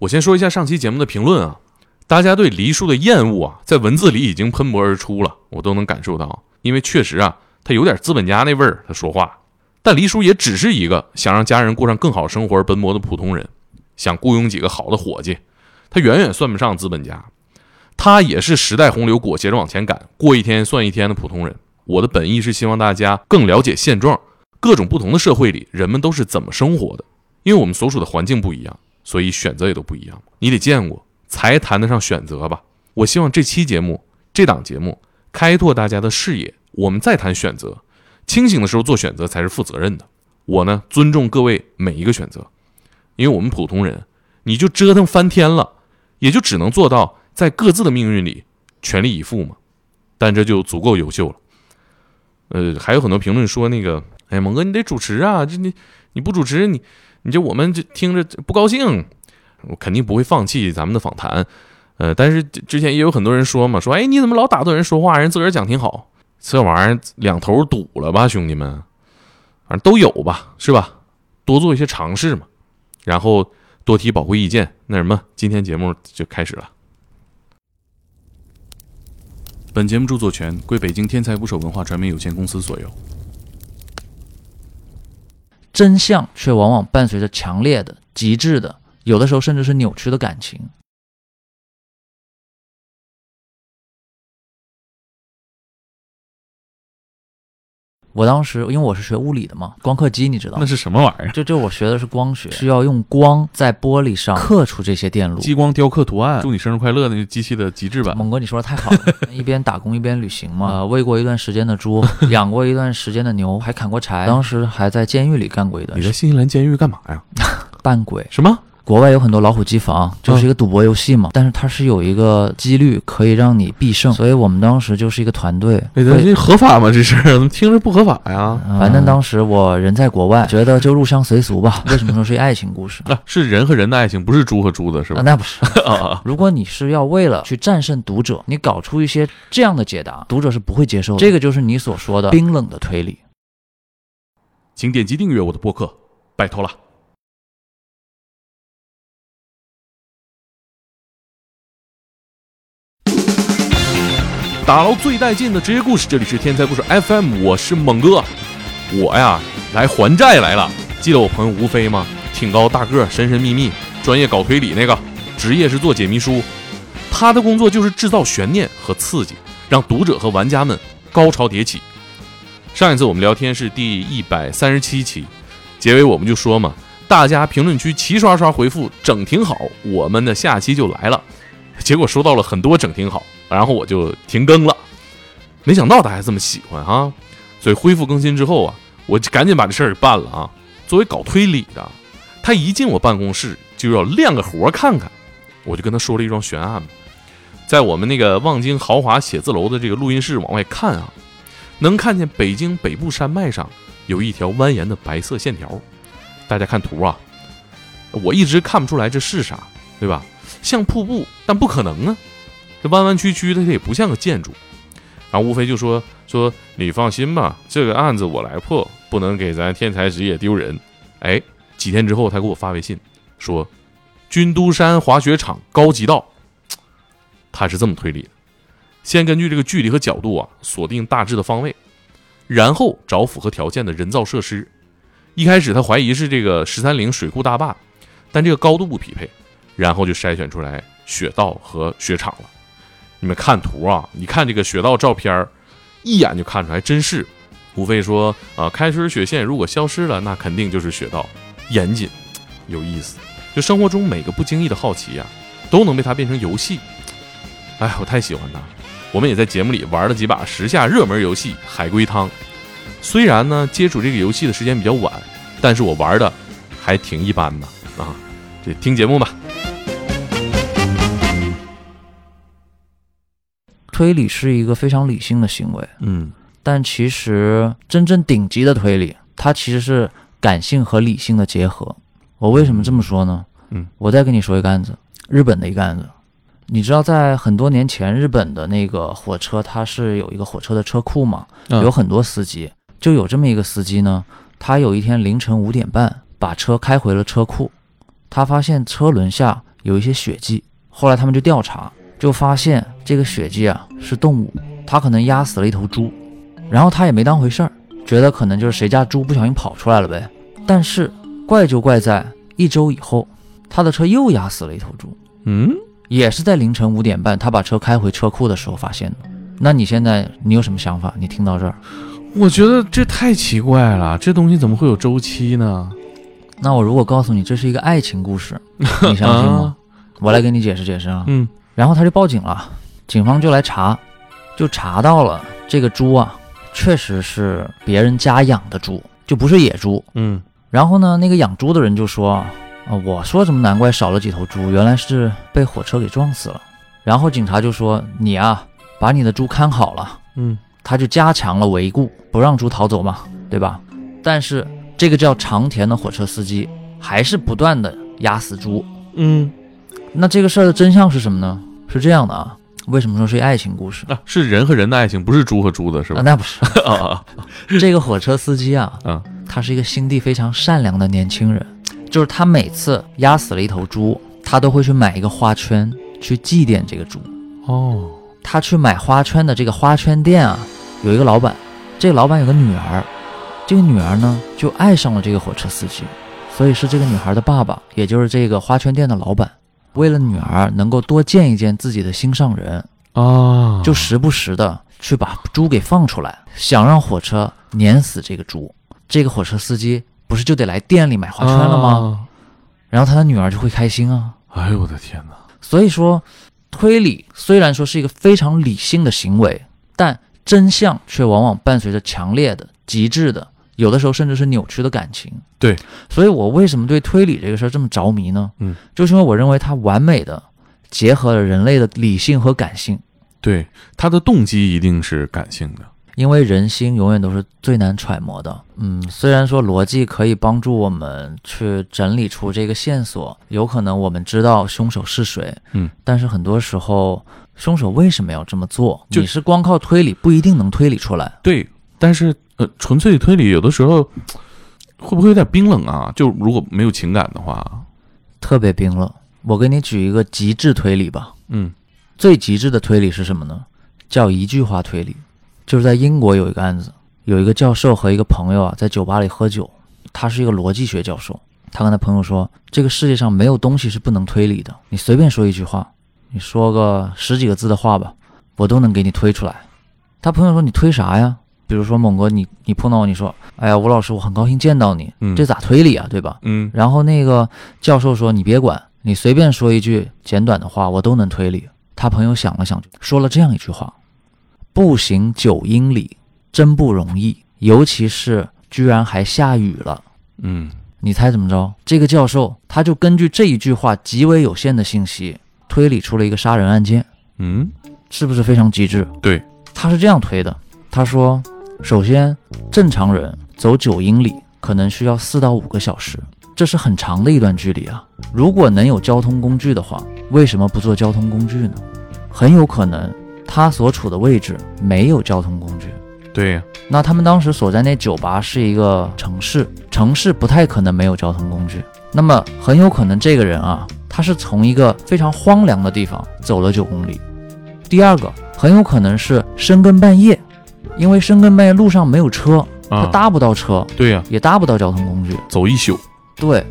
我先说一下上期节目的评论啊，大家对黎叔的厌恶啊，在文字里已经喷薄而出了，我都能感受到。因为确实啊，他有点资本家那味儿，他说话。但黎叔也只是一个想让家人过上更好生活而奔波的普通人，想雇佣几个好的伙计，他远远算不上资本家。他也是时代洪流裹挟着往前赶，过一天算一天的普通人。我的本意是希望大家更了解现状，各种不同的社会里人们都是怎么生活的。因为我们所处的环境不一样，所以选择也都不一样。你得见过才谈得上选择吧。我希望这期节目、这档节目开拓大家的视野，我们再谈选择。清醒的时候做选择才是负责任的。我呢，尊重各位每一个选择，因为我们普通人，你就折腾翻天了，也就只能做到在各自的命运里全力以赴嘛。但这就足够优秀了。呃，还有很多评论说那个，哎，猛哥你得主持啊，这你你不主持，你你这我们这听着不高兴。我肯定不会放弃咱们的访谈。呃，但是之前也有很多人说嘛，说哎你怎么老打断人说话，人自个儿讲挺好。这玩意儿两头堵了吧，兄弟们，反正都有吧，是吧？多做一些尝试嘛，然后多提宝贵意见。那什么，今天节目就开始了。本节目著作权归北京天才捕手文化传媒有限公司所有。真相却往往伴随着强烈的、极致的，有的时候甚至是扭曲的感情。我当时因为我是学物理的嘛，光刻机你知道？那是什么玩意儿？就就我学的是光学，需要用光在玻璃上刻出这些电路。激光雕刻图案，祝你生日快乐！那个机器的极致版。猛哥，你说的太好了，一边打工一边旅行嘛，呃，喂过一段时间的猪，养过一段时间的牛，还砍过柴。当时还在监狱里干过一段。你在新西兰监狱干嘛呀？扮鬼？什么？国外有很多老虎机房，就是一个赌博游戏嘛，但是它是有一个几率可以让你必胜，所以我们当时就是一个团队。这合法吗？这事 怎么听着不合法呀？反正当时我人在国外，觉得就入乡随俗吧。为什么说是爱情故事？啊，是人和人的爱情，不是猪和猪的，是吧？那不是。如果你是要为了去战胜读者，你搞出一些这样的解答，读者是不会接受的。这个就是你所说的冰冷的推理。请点击订阅我的播客，拜托了。打捞最带劲的职业故事，这里是天才故事 FM，我是猛哥，我呀来还债来了。记得我朋友吴飞吗？挺高大个，神神秘秘，专业搞推理那个，职业是做解谜书。他的工作就是制造悬念和刺激，让读者和玩家们高潮迭起。上一次我们聊天是第一百三十七期，结尾我们就说嘛，大家评论区齐刷刷回复整挺好，我们的下期就来了。结果收到了很多整挺好。然后我就停更了，没想到大家这么喜欢哈，所以恢复更新之后啊，我就赶紧把这事儿给办了啊。作为搞推理的，他一进我办公室就要亮个活看看，我就跟他说了一桩悬案。在我们那个望京豪华写字楼的这个录音室往外看啊，能看见北京北部山脉上有一条蜿蜒的白色线条。大家看图啊，我一直看不出来这是啥，对吧？像瀑布，但不可能啊。这弯弯曲曲的，它也不像个建筑。然后吴飞就说：“说你放心吧，这个案子我来破，不能给咱天才职业丢人。”哎，几天之后，他给我发微信说：“军都山滑雪场高级道。”他是这么推理的：先根据这个距离和角度啊，锁定大致的方位，然后找符合条件的人造设施。一开始他怀疑是这个十三陵水库大坝，但这个高度不匹配，然后就筛选出来雪道和雪场了。你们看图啊，你看这个雪道照片一眼就看出来，真是。无非说啊，开春雪线如果消失了，那肯定就是雪道，严谨，有意思。就生活中每个不经意的好奇呀，都能被它变成游戏。哎，我太喜欢它。我们也在节目里玩了几把时下热门游戏《海龟汤》。虽然呢，接触这个游戏的时间比较晚，但是我玩的还挺一般的啊。这听节目吧。推理是一个非常理性的行为，嗯，但其实真正顶级的推理，它其实是感性和理性的结合。我为什么这么说呢？嗯，我再跟你说一个案子，日本的一个案子。你知道，在很多年前，日本的那个火车，它是有一个火车的车库嘛，有很多司机，就有这么一个司机呢。他有一天凌晨五点半把车开回了车库，他发现车轮下有一些血迹。后来他们就调查，就发现这个血迹啊是动物，他可能压死了一头猪，然后他也没当回事儿，觉得可能就是谁家猪不小心跑出来了呗。但是怪就怪在一周以后，他的车又压死了一头猪，嗯，也是在凌晨五点半，他把车开回车库的时候发现的。那你现在你有什么想法？你听到这儿，我觉得这太奇怪了，这东西怎么会有周期呢？那我如果告诉你这是一个爱情故事，你相信吗？我来给你解释解释啊。嗯然后他就报警了，警方就来查，就查到了这个猪啊，确实是别人家养的猪，就不是野猪。嗯然后呢，那个养猪的人就说：“啊、我说怎么难怪少了几头猪，原来是被火车给撞死了。”然后警察就说：“你啊，把你的猪看好了。嗯”他就加强了维护，不让猪逃走嘛，对吧？但是这个叫长田的火车司机还是不断的压死猪。嗯那这个事儿的真相是什么呢？是这样的啊，为什么说是一爱情故事？啊，是人和人的爱情，不是猪和猪的，是啊，吧？那不是，啊啊这个火车司机啊，啊他是一个心地非常善良的年轻人，就是他每次压死了一头猪，他都会去买一个花圈去祭奠这个猪。哦，他去买花圈的这个花圈店啊，有一个老板，这个老板有个女儿，这个女儿呢就爱上了这个火车司机，所以是这个女孩的爸爸，也就是这个花圈店的老板，为了女儿能够多见一见自己的心上人，啊，就时不时的去把猪给放出来，想让火车碾死这个猪。这个火车司机不是就得来店里买花圈了吗？啊然后他的女儿就会开心啊。哎呦我的天哪！所以说，推理虽然说是一个非常理性的行为，但真相却往往伴随着强烈的、极致的，有的时候甚至是扭曲的感情。对，所以我为什么对推理这个事儿这么着迷呢？嗯，就是因为我认为它完美的结合了人类的理性和感性。对，他的动机一定是感性的。因为人心永远都是最难揣摩的。嗯，虽然说逻辑可以帮助我们去整理出这个线索，有可能我们知道凶手是谁，嗯，但是很多时候凶手为什么要这么做，你是光靠推理不一定能推理出来。对，但是呃，纯粹推理有的时候会不会有点冰冷啊？就如果没有情感的话，特别冰冷。我给你举一个极致推理吧，嗯最极致的推理是什么呢？叫一句话推理。就是在英国有一个案子，有一个教授和一个朋友啊，在酒吧里喝酒。他是一个逻辑学教授，他跟他朋友说，这个世界上没有东西是不能推理的。你随便说一句话，你说个十几个字的话吧，我都能给你推出来。他朋友说，你推啥呀？比如说猛哥，你你碰到我，你说，哎呀，吴老师，我很高兴见到你，嗯这咋推理啊，对吧？嗯然后那个教授说：“你别管，你随便说一句简短的话，我都能推理。”他朋友想了想，说了这样一句话：“步行九英里真不容易，尤其是居然还下雨了。嗯，”你猜怎么着？这个教授他就根据这一句话极为有限的信息，推理出了一个杀人案件，嗯，是不是非常机智？对，他是这样推的：他说，首先，正常人走九英里可能需要四到五个小时，这是很长的一段距离啊。如果能有交通工具的话，为什么不坐交通工具呢？很有可能他所处的位置没有交通工具。对呀，那他们当时所在那酒吧是一个城市，城市不太可能没有交通工具。那么很有可能这个人啊，他是从一个非常荒凉的地方走了九公里。第二个，很有可能是深更半夜，因为深更半夜路上没有车，他啊，搭不到车，对呀，也搭不到交通工具。走一宿，对，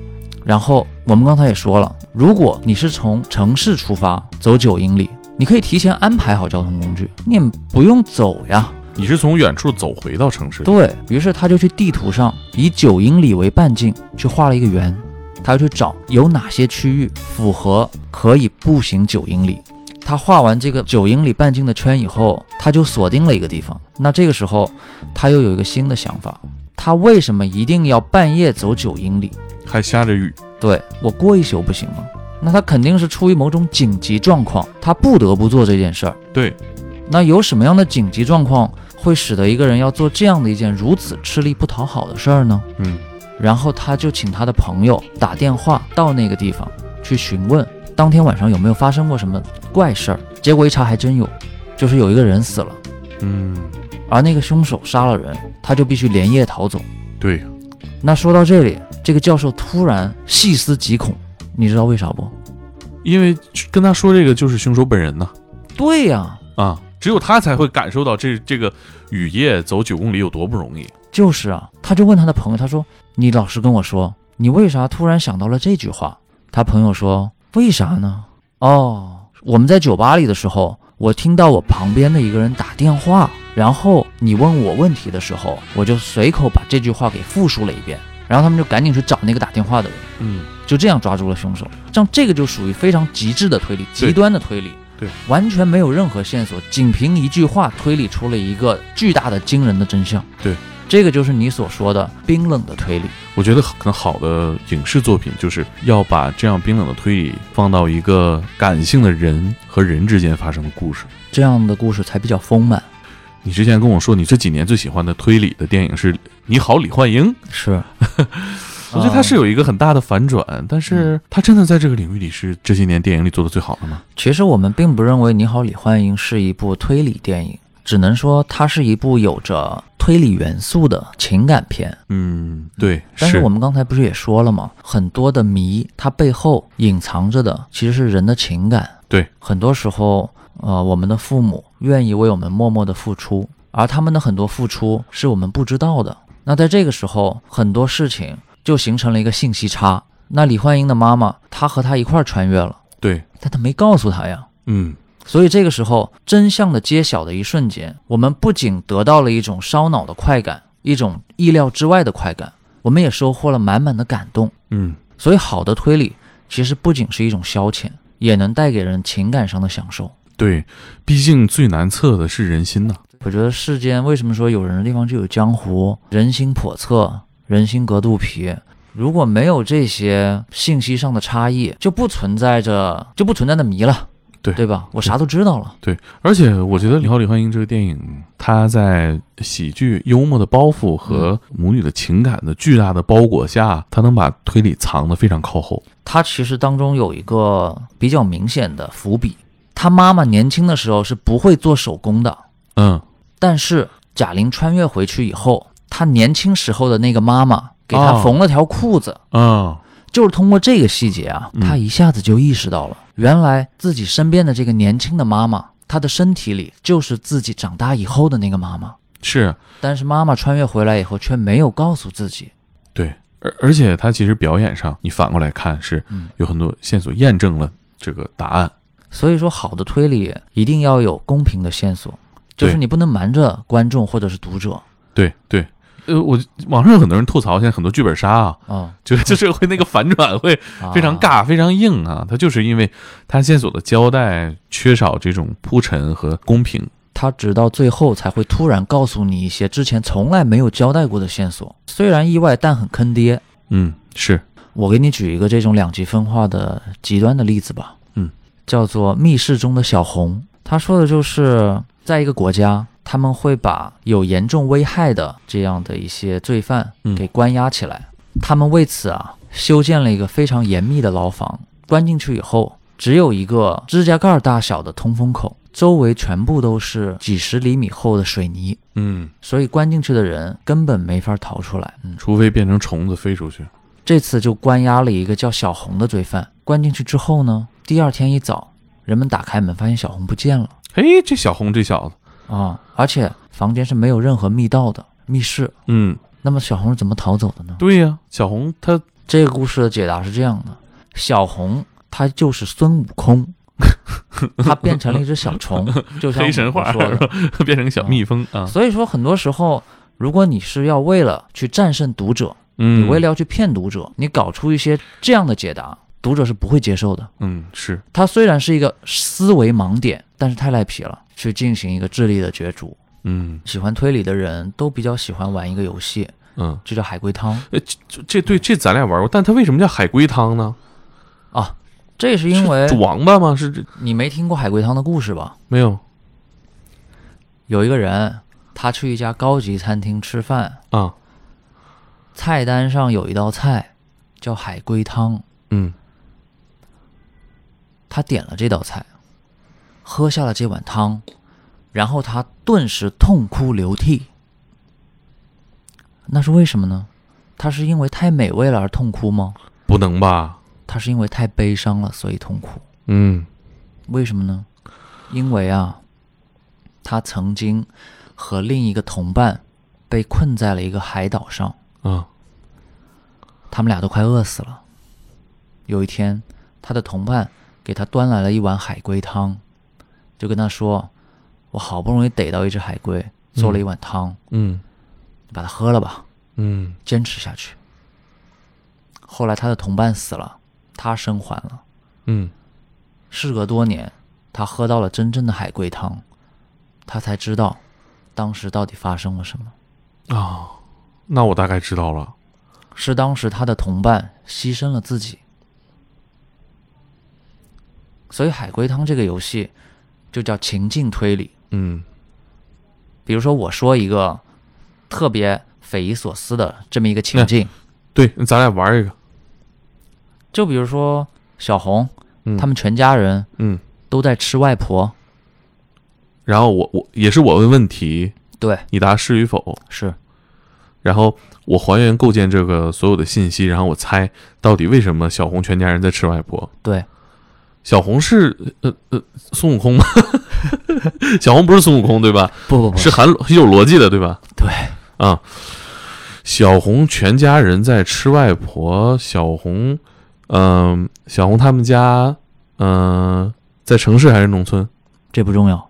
然后我们刚才也说了，如果你是从城市出发走九英里，你可以提前安排好交通工具，你也不用走呀。你是从远处走回到城市的，对于是，他就去地图上以九英里为半径去画了一个圆，他要去找有哪些区域符合可以步行九英里。他画完这个九英里半径的圈以后，他就锁定了一个地方。那这个时候，他又有一个新的想法：他为什么一定要半夜走九英里？还下着雨，对我过一宿不行吗？那他肯定是出于某种紧急状况，他不得不做这件事儿。对，那有什么样的紧急状况会使得一个人要做这样的一件如此吃力不讨好的事儿呢？嗯然后他就请他的朋友打电话到那个地方去询问，当天晚上有没有发生过什么怪事儿。结果一查还真有，就是有一个人死了，嗯，而那个凶手杀了人，他就必须连夜逃走。对，那说到这里，这个教授突然细思极恐，你知道为啥不？因为跟他说这个就是凶手本人呢。对呀、啊，只有他才会感受到这这个雨夜走九公里有多不容易。就是啊，他就问他的朋友，他说：“你老实跟我说，你为啥突然想到了这句话？”他朋友说：“为啥呢？哦，我们在酒吧里的时候，我听到我旁边的一个人打电话，然后你问我问题的时候，我就随口把这句话给复述了一遍，然后他们就赶紧去找那个打电话的人，嗯，就这样抓住了凶手。像这个就属于非常极致的推理，极端的推理。”对，完全没有任何线索，仅凭一句话推理出了一个巨大的、惊人的真相。对，这个就是你所说的冰冷的推理。我觉得可能好的影视作品就是要把这样冰冷的推理放到一个感性的人和人之间发生的故事。这样的故事才比较丰满。你之前跟我说，你这几年最喜欢的推理的电影是《你好，李焕英》。是，我觉得它是有一个很大的反转，但是它真的在这个领域里是这些年电影里做的最好的吗？其实我们并不认为《你好，李焕英》是一部推理电影，只能说它是一部有着推理元素的情感片。嗯，对，但是我们刚才不是也说了吗？很多的谜，它背后隐藏着的其实是人的情感。对，很多时候，呃，我们的父母愿意为我们默默的付出，而他们的很多付出是我们不知道的。那在这个时候，很多事情就形成了一个信息差。那李焕英的妈妈，她和他一块儿穿越了，对，但她没告诉他呀。嗯，所以这个时候，真相的揭晓的一瞬间，我们不仅得到了一种烧脑的快感，一种意料之外的快感，我们也收获了满满的感动。嗯，所以，好的推理其实不仅是一种消遣，也能带给人情感上的享受。对，毕竟最难测的是人心呐。我觉得世间为什么说有人的地方就有江湖，人心叵测，人心隔肚皮。如果没有这些信息上的差异，就不存在着就不存在的谜了，对对吧？我啥都知道了。对，而且我觉得《你好，李焕英》这个电影，它在喜剧、幽默的包袱和母女的情感的巨大的包裹下，它能把推理藏得非常靠后。它其实当中有一个比较明显的伏笔，他妈妈年轻的时候是不会做手工的，嗯，但是贾玲穿越回去以后，她年轻时候的那个妈妈给她哦缝了条裤子，嗯，就是通过这个细节啊，嗯她一下子就意识到了，原来自己身边的这个年轻的妈妈，她的身体里就是自己长大以后的那个妈妈，是。但是妈妈穿越回来以后却没有告诉自己，对，而而且她其实表演上，你反过来看是嗯。有很多线索验证了这个答案。所以说，好的推理一定要有公平的线索，就是你不能瞒着观众或者是读者对对，呃，我网上有很多人吐槽，现在很多剧本杀啊，啊，就就是会那个反转会非常啊。尬、非常硬啊，它就是因为它线索的交代缺少这种铺陈和公平。他直到最后才会突然告诉你一些之前从来没有交代过的线索，虽然意外，但很坑爹。嗯，是，我给你举一个这种两极分化的极端的例子吧，嗯，叫做密室中的小红。他说的就是，在一个国家，他们会把有严重危害的这样的一些罪犯嗯。给关押起来，他们为此啊修建了一个非常严密的牢房，关进去以后，只有一个指甲盖大小的通风口，周围全部都是几十厘米厚的水泥，嗯，所以关进去的人根本没法逃出来。嗯，除非变成虫子飞出去。这次就关押了一个叫小红的罪犯。关进去之后呢，第二天一早，人们打开门发现小红不见了。嘿，这小红这小子，啊！而且房间是没有任何密道的密室。嗯，那么小红是怎么逃走的呢？对呀、小红她这个故事的解答是这样的：小红她就是孙悟空，她变成了一只小虫，就像黑神话我说的。变成小蜜蜂啊，所以说，很多时候，如果你是要为了去战胜读者，嗯，你为了要去骗读者，你搞出一些这样的解答，读者是不会接受的。嗯是，它虽然是一个思维盲点，但是太赖皮了，去进行一个智力的角逐。嗯喜欢推理的人都比较喜欢玩一个游戏，嗯，就叫海龟汤呃，这这对这咱俩玩过，但它为什么叫海龟汤呢？啊。这是因为是王八吗？是这你没听过海龟汤的故事吧？没有有一个人，他去一家高级餐厅吃饭，啊？菜单上有一道菜叫海龟汤，嗯他点了这道菜，喝下了这碗汤，然后他顿时痛哭流涕。那是为什么呢？他是因为太美味了而痛哭吗？不能吧？他是因为太悲伤了，所以痛哭。嗯为什么呢？因为啊，他曾经和另一个同伴被困在了一个海岛上，啊他们俩都快饿死了。有一天，他的同伴给他端来了一碗海龟汤，就跟他说：“我好不容易逮到一只海龟，做了一碗汤，嗯你把它喝了吧，嗯坚持下去。”后来他的同伴死了，他生还了。嗯事隔多年，他喝到了真正的海龟汤，他才知道当时到底发生了什么。啊，那我大概知道了。是当时他的同伴牺牲了自己。所以海龟汤这个游戏就叫情境推理。嗯。比如说，我说一个特别匪夷所思的这么一个情境，对，咱俩玩一个。就比如说小红嗯，他们全家人嗯，都在吃外婆，然后我我也是我问问题，对，你答是与否，是。然后我还原构建这个所有的信息，然后我猜到底为什么小红全家人在吃外婆。对，小红是呃呃孙悟空吗？小红不是孙悟空对吧？不不不是含是有逻辑的对吧？对，啊，小红全家人在吃外婆。小红，嗯、小红他们家，嗯、在城市还是农村？这不重要，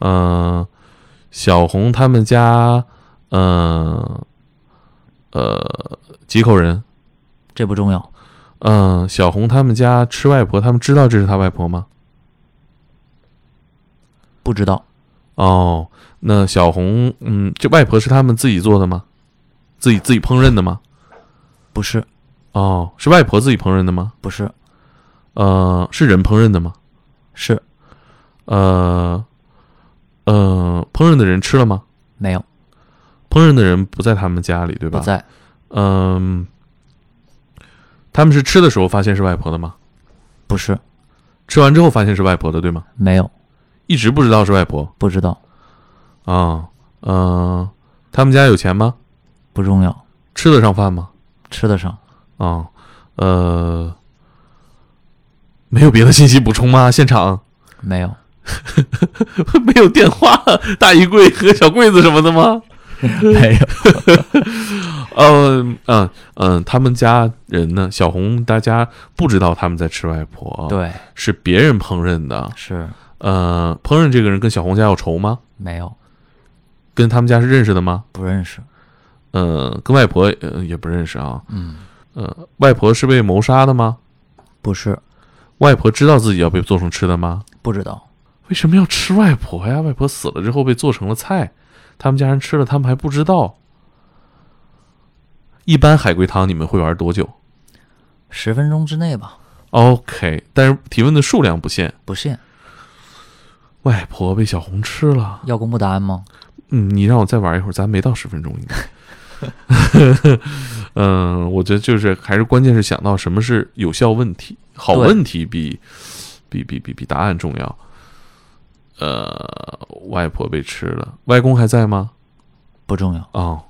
嗯、小红他们家，嗯、呃，几口人？这不重要，嗯、小红他们家吃外婆，他们知道这是他外婆吗？不知道，哦，那小红，嗯，这外婆是他们自己做的吗？自己自己烹饪的吗？不是，哦，是外婆自己烹饪的吗？不是，呃，是人烹饪的吗？是呃，呃，烹饪的人吃了吗？没有，烹饪的人不在他们家里，对吧？不。在，嗯、他们是吃的时候发现是外婆的吗？不是，吃完之后发现是外婆的，对吗？没有，一直不知道是外婆不知道，啊。嗯、他们家有钱吗？不重要，吃得上饭吗？吃得上，啊，呃，没有别的信息补充吗？现场没有，没有电话、大衣柜和小柜子什么的吗？没有，嗯嗯嗯，他们家人呢？小红大家不知道他们在吃外婆，，对，是别人烹饪的。是呃，烹饪这个人跟小红家有仇吗？没有，跟他们家是认识的吗？不认识，呃，跟外婆呃也不认识啊。嗯，呃，外婆是被谋杀的吗？不是，外婆知道自己要被做成吃的吗？不知道，为什么要吃外婆呀？外婆死了之后被做成了菜，他们家人吃了，他们还不知道。一般海龟汤你们会玩多久十分钟之内吧，？OK，但是提问的数量不限。不限，外婆被小红吃了，要公布答案吗？嗯，你让我再玩一会儿，咱没到十分钟应该。嗯，我觉得就是还是关键是想到什么是有效问题，好问题比比比比比答案重要。呃，外婆被吃了，外公还在吗？不重要，哦，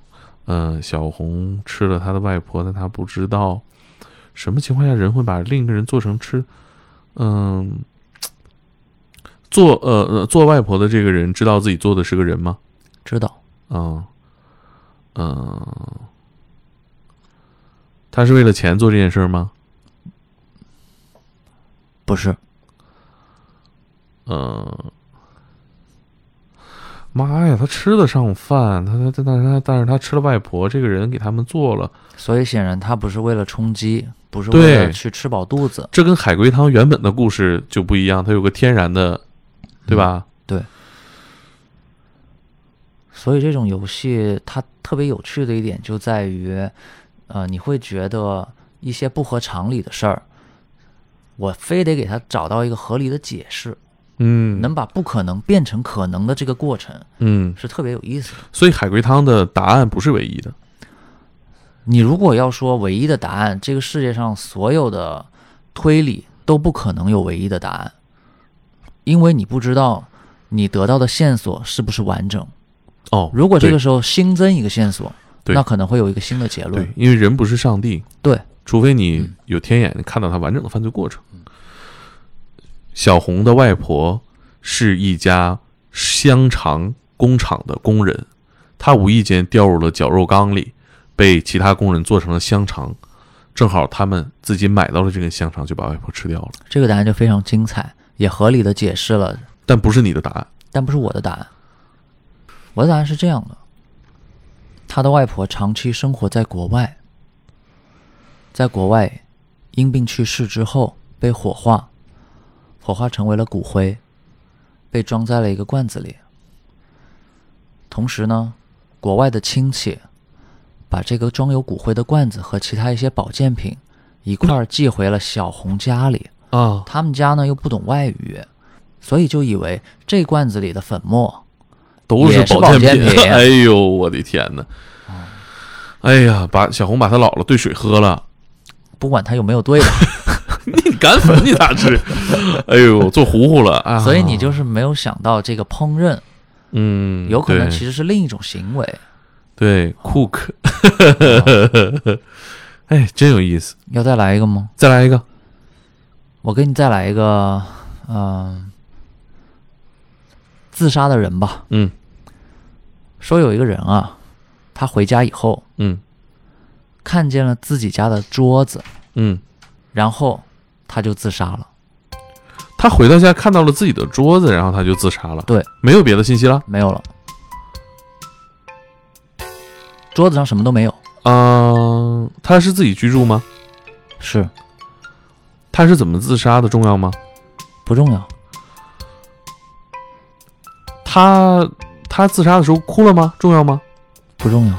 嗯、小红吃了他的外婆，但他不知道什么情况下人会把另一个人做成吃，嗯，做呃呃做外婆的这个人知道自己做的是个人吗？知道，嗯嗯，他是为了钱做这件事吗？不是，嗯，妈呀，他吃得上饭，他他他但是他但是他吃了外婆这个人给他们做了。所以显然他不是为了充饥，不是为了去吃饱肚子，这跟海龟汤原本的故事就不一样，它有个天然的，对吧？对所以这种游戏它特别有趣的一点就在于，呃，你会觉得一些不合常理的事儿，我非得给它找到一个合理的解释，嗯，能把不可能变成可能的这个过程嗯，是特别有意思的。所以海龟汤的答案不是唯一的。你如果要说唯一的答案，这个世界上所有的推理都不可能有唯一的答案，因为你不知道你得到的线索是不是完整。哦，如果这个时候新增一个线索，那可能会有一个新的结论对。，因为人不是上帝，对，除非你有天眼看到他完整的犯罪过程。小红的外婆是一家香肠工厂的工人，她无意间掉入了绞肉缸里，被其他工人做成了香肠。正好他们自己买到了这根香肠，就把外婆吃掉了。这个答案就非常精彩，也合理的解释了，但不是你的答案。但不是我的答案。我的答案是这样的：他的外婆长期生活在国外，在国外因病去世之后被火化，火化成为了骨灰，被装在了一个罐子里。同时呢，国外的亲戚把这个装有骨灰的罐子和其他一些保健品一块儿寄回了小红家里。啊，他们家呢又不懂外语，所以就以为这罐子里的粉末都是保保健品。品 哎呦，我的天哪！哎呀，把小红把他姥姥兑水喝了，不管他有没有兑吧，你敢粉你咋吃？哎呦，做糊糊了啊！所以你就是没有想到这个烹饪嗯，有可能其实是另一种行为。对 cook，哎，真有意思。要再来一个吗？再来一个，我给你再来一个，嗯、自杀的人吧。嗯说有一个人啊，他回家以后嗯看见了自己家的桌子，嗯，然后他就自杀了。他回到家看到了自己的桌子，然后他就自杀了。对，没有别的信息了。没有了，桌子上什么都没有。嗯、他是自己居住吗？是他是怎么自杀的？重要吗？不重要，他他自杀的时候哭了吗？重要吗？不重要，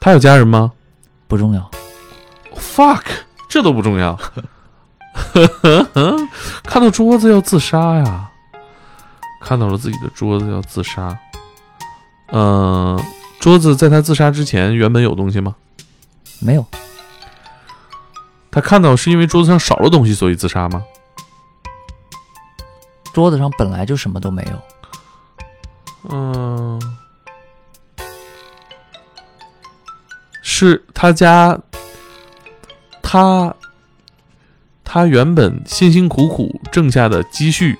他有家人吗不重要。？fuck，这都不重要。看到桌子要自杀呀，看到了自己的桌子要自杀。嗯、桌子在他自杀之前原本有东西吗？没有，他看到是因为桌子上少了东西，所以自杀吗？桌子上本来就什么都没有。嗯，是他家，他他原本辛辛苦苦挣下的积蓄，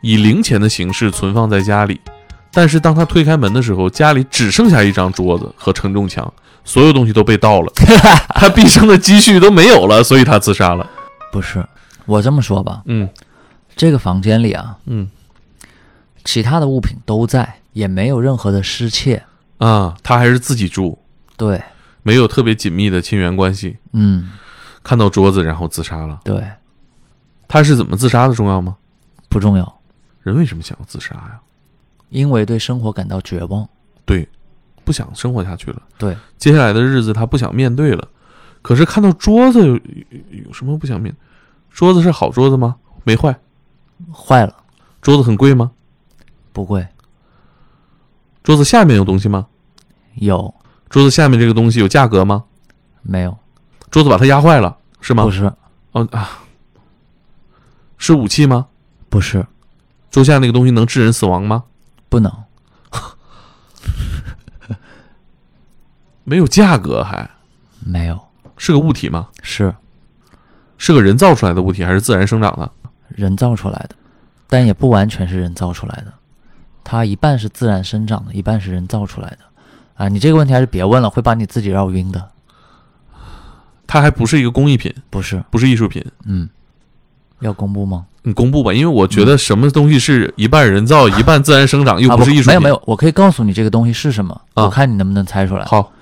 以零钱的形式存放在家里，但是当他推开门的时候，家里只剩下一张桌子和承重墙，所有东西都被盗了，他毕生的积蓄都没有了，所以他自杀了。不是，我这么说吧，嗯。这个房间里啊，嗯。其他的物品都在，也没有任何的失窃。啊，他还是自己住，对，没有特别紧密的亲缘关系，嗯，看到桌子然后自杀了。对，他是怎么自杀的重要吗？不重要，人为什么想要自杀呀？因为对生活感到绝望。对，不想生活下去了。对，接下来的日子他不想面对了。可是看到桌子有有有什么不想面？桌子是好桌子吗？没坏。坏了，桌子很贵吗？不贵，桌子下面有东西吗？有桌子下面这个东西有价格吗？没有？桌子把它压坏了是吗？不是，哦啊，是武器吗？不是，桌下那个东西能致人死亡吗？不能，没有价格还没有，是个物体吗？是是个人造出来的物体还是自然生长的？人造出来的，但也不完全是人造出来的，它一半是自然生长的，一半是人造出来的。啊，你这个问题还是别问了，会把你自己绕晕的。它还不是一个工艺品，不是，不是艺术品。嗯，要公布吗？你公布吧，因为我觉得什么东西是一半人造、一半自然生长，又啊不是艺术品。没有没有，我可以告诉你这个东西是什么，啊我看你能不能猜出来。好，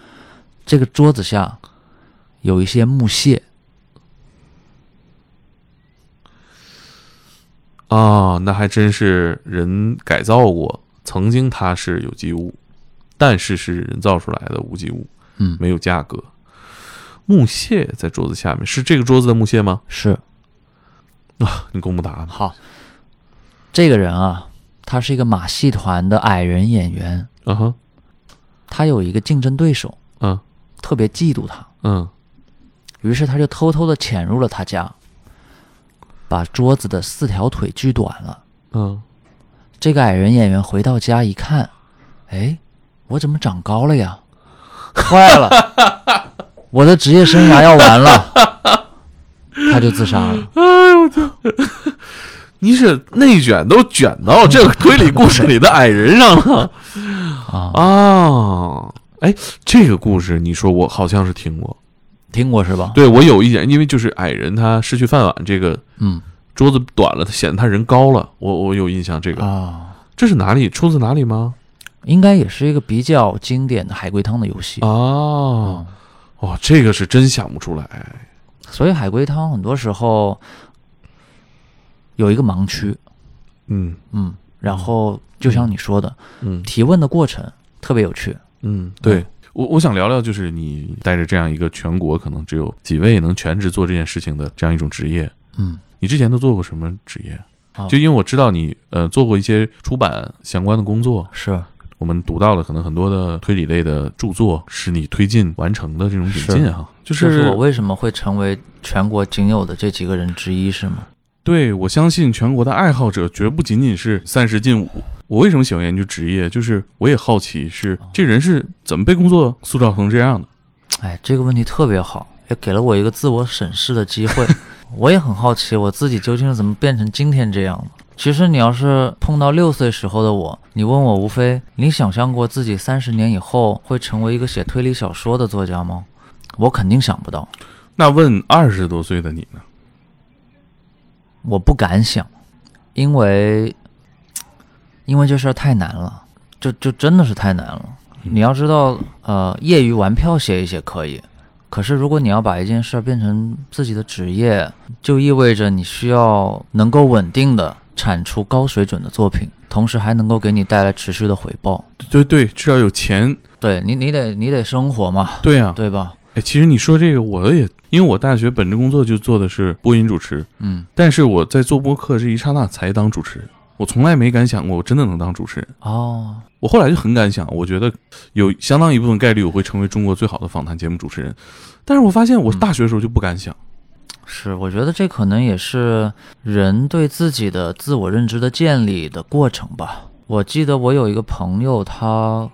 这个桌子下有一些木屑，啊，那还真是人改造过，曾经它是有机物，但是是人造出来的无机物，嗯，没有价格。木屑在桌子下面，是这个桌子的木屑吗？是啊你公布答案。好。这个人啊，他是一个马戏团的矮人演员，嗯哼，他有一个竞争对手，嗯特别嫉妒他，嗯，于是他就偷偷的潜入了他家，把桌子的四条腿锯短了。嗯，这个矮人演员回到家一看，哎，我怎么长高了呀？坏了，我的职业生涯要完了，他就自杀了。哎呦我操！你是内卷都卷到这个推理故事里的矮人上了 啊，啊！哎，这个故事你说我好像是听过，听过是吧？对我有一点，因为就是矮人他失去饭碗，这个嗯桌子短了，他显得他人高了，我我有印象这个，啊，这是哪里出自哪里吗？应该也是一个比较经典的海龟汤的游戏。哦嗯，哇，这个是真想不出来。所以海龟汤很多时候有一个盲区，嗯嗯，然后就像你说的，嗯提问的过程特别有趣。嗯，对我我想聊聊，就是你带着这样一个全国可能只有几位能全职做这件事情的这样一种职业，嗯，你之前都做过什么职业？哦就因为我知道你呃做过一些出版相关的工作，是我们读到了可能很多的推理类的著作是你推进完成的这种引进哈，就是是我为什么会成为全国仅有的这几个人之一，是吗？对我相信全国的爱好者绝不仅仅是三十进五。我为什么喜欢研究职业？就是我也好奇是这人是怎么被工作塑造成这样的。哎，这个问题特别好，也给了我一个自我审视的机会。我也很好奇，我自己究竟是怎么变成今天这样的。其实你要是碰到六岁时候的我，你问我无非你想象过自己三十年以后会成为一个写推理小说的作家吗？我肯定想不到，那问二十多岁的你呢？我不敢想，因为因为这事儿太难了，就就真的是太难了。你要知道，呃，业余玩票写一写可以，可是如果你要把一件事儿变成自己的职业，就意味着你需要能够稳定的产出高水准的作品，同时还能够给你带来持续的回报。对对，至少有钱。对你，你得你得生活嘛，对呀、对吧？哎，其实你说这个，我也因为我大学本职工作就做的是播音主持，嗯，但是我在做播客这一刹那才当主持人，我从来没敢想过我真的能当主持人。哦，我后来就很敢想，我觉得有相当一部分概率我会成为中国最好的访谈节目主持人，但是我发现我大学的时候就不敢想。是，我觉得这可能也是人对自己的自我认知的建立的过程吧。我记得我有一个朋友，他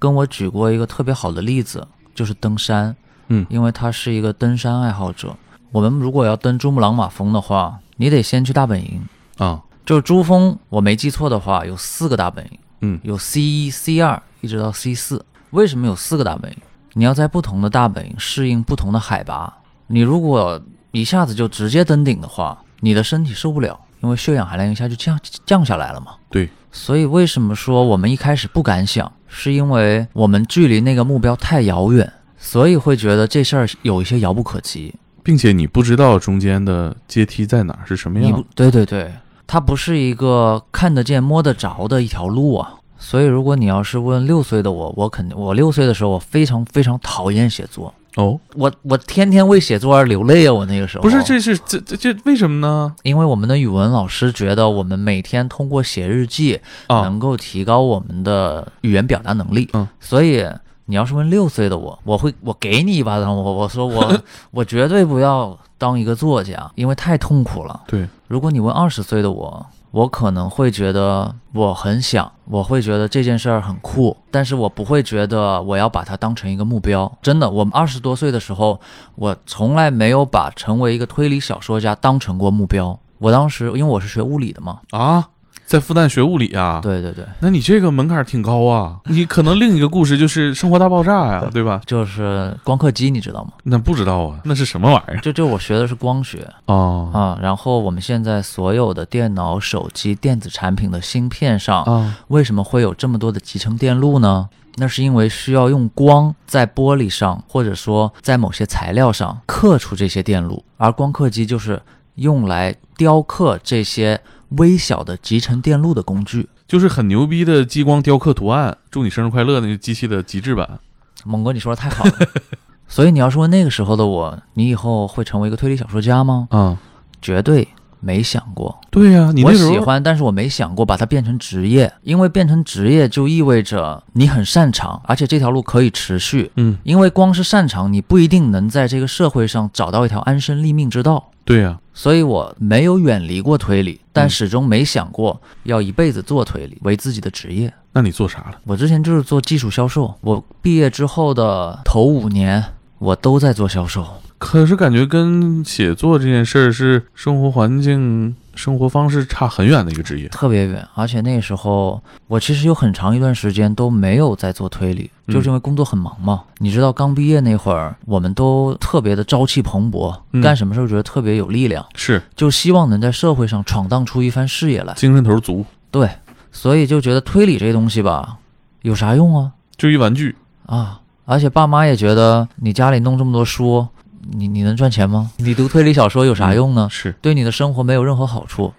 跟我举过一个特别好的例子，就是登山。嗯因为他是一个登山爱好者。我们如果要登珠穆朗玛峰的话，你得先去大本营。啊，就是珠峰，我没记错的话，有四个大本营，嗯有 C 一、C 二一直到 C 四。为什么有四个大本营？你要在不同的大本营适应不同的海拔。你如果一下子就直接登顶的话，你的身体受不了，因为血氧含量一下就降降下来了嘛。对，所以为什么说我们一开始不敢想，是因为我们距离那个目标太遥远，所以会觉得这事儿有一些遥不可及。并且你不知道中间的阶梯在哪是什么样。对对对，它不是一个看得见、摸得着的一条路啊。所以，如果你要是问六岁的我，我肯定，我六岁的时候，我非常非常讨厌写作，哦，我我天天为写作而流泪啊！我那个时候不是，这是这这这为什么呢？因为我们的语文老师觉得我们每天通过写日记啊能够提高我们的语言表达能力，嗯，所以你要是问六岁的我，我会我给你一巴掌，我我说我 我绝对不要当一个作家，因为太痛苦了。对，如果你问二十岁的我，我可能会觉得我很想，我会觉得这件事儿很酷，但是我不会觉得我要把它当成一个目标。真的，我们二十多岁的时候，我从来没有把成为一个推理小说家当成过目标。我当时因为我是学物理的嘛，啊，在复旦学物理啊？，对对对，那你这个门槛挺高啊。你可能另一个故事就是《生活大爆炸》呀，对吧？就是光刻机，你知道吗？那不知道啊，那是什么玩意儿？就就我学的是光学哦啊，然后我们现在所有的电脑、手机、电子产品的芯片上，啊为什么会有这么多的集成电路呢？那是因为需要用光在玻璃上，或者说在某些材料上刻出这些电路，而光刻机就是用来雕刻这些微小的集成电路的工具。就是很牛逼的激光雕刻图案，祝你生日快乐那个机器的极致版。猛哥，你说的太好了。所以你要说那个时候的我，你以后会成为一个推理小说家吗？啊，绝对没想过。对呀、你我喜欢，但是我没想过把它变成职业，因为变成职业就意味着你很擅长，而且这条路可以持续。嗯，因为光是擅长，你不一定能在这个社会上找到一条安身立命之道。对呀、所以我没有远离过推理，但嗯始终没想过要一辈子做推理为自己的职业。那你做啥了？我之前就是做技术销售，我毕业之后的头五年，我都在做销售。可是感觉跟写作这件事儿是生活环境生活方式差很远的一个职业。特别远。而且那时候我其实有很长一段时间都没有在做推理，嗯就是因为工作很忙嘛。你知道，刚毕业那会儿，我们都特别的朝气蓬勃，嗯干什么事儿觉得特别有力量，是就希望能在社会上闯荡出一番事业来。精神头足，对，所以就觉得推理这东西吧，有啥用啊？就一玩具。啊！而且爸妈也觉得你家里弄这么多书，你你能赚钱吗？你读推理小说有啥用呢？是，对你的生活没有任何好处。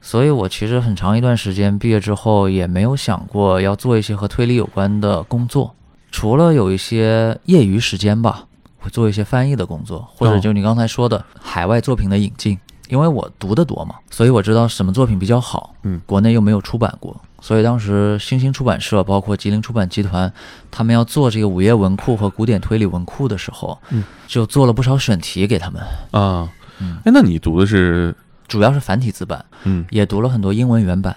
所以我其实很长一段时间毕业之后也没有想过要做一些和推理有关的工作，除了有一些业余时间吧，会做一些翻译的工作，或者就你刚才说的海外作品的引进。因为我读得多嘛，所以我知道什么作品比较好，嗯，国内又没有出版过，所以当时星星出版社包括吉林出版集团，他们要做这个午夜文库和古典推理文库的时候，嗯，就做了不少选题给他们，啊，嗯哎，那你读的是，主要是繁体字版，嗯也读了很多英文原版，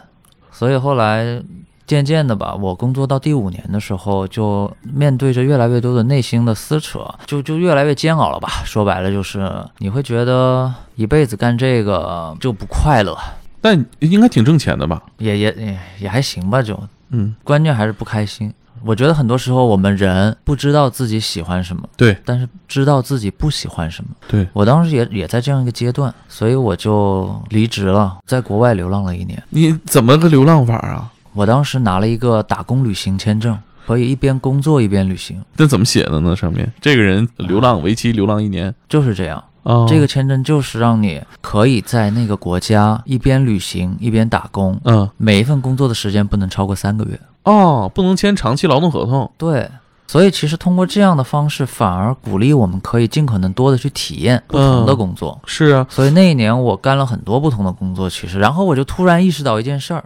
所以后来渐渐的吧，我工作到第五年的时候，就面对着越来越多的内心的撕扯，就就越来越煎熬了吧。说白了就是你会觉得一辈子干这个就不快乐，但应该挺挣钱的吧？也也也也还行吧，就嗯，关键还是不开心。我觉得很多时候我们人不知道自己喜欢什么，对但是知道自己不喜欢什么。对，我当时也也在这样一个阶段，所以我就离职了，在国外流浪了一年。你怎么个流浪法啊？我当时拿了一个打工旅行签证，可以一边工作一边旅行，那怎么写的呢？上面这个人流浪，为期流浪一年就是这样。啊，这个签证就是让你可以在那个国家一边旅行一边打工，嗯每一份工作的时间不能超过三个月。哦，不能签长期劳动合同。对，所以其实通过这样的方式，反而鼓励我们可以尽可能多的去体验不同的工作。是啊，所以那一年我干了很多不同的工作，其实，然后我就突然意识到一件事儿，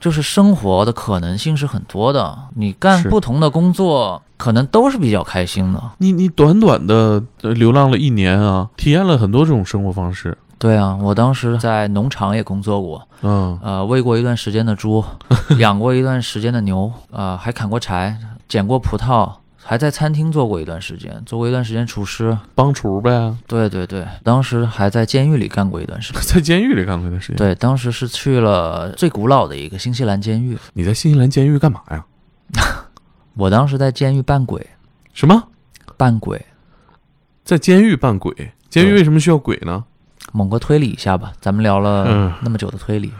就是生活的可能性是很多的，你干不同的工作，可能都是比较开心的。你你短短的呃流浪了一年啊，体验了很多这种生活方式。对啊，我当时在农场也工作过，嗯呃，喂过一段时间的猪，养过一段时间的牛，呃，还砍过柴，捡过葡萄，还在餐厅做过一段时间，做过一段时间厨师。帮厨呗，对对对，当时还在监狱里干过一段时间。在监狱里干过一段时间。，对，当时是去了最古老的一个新西兰监狱。你在新西兰监狱干嘛呀？我当时在监狱扮鬼，什么？扮鬼。在监狱扮鬼？监狱为什么需要鬼呢？猛哥推理一下吧，咱们聊嗯了那么久的推理，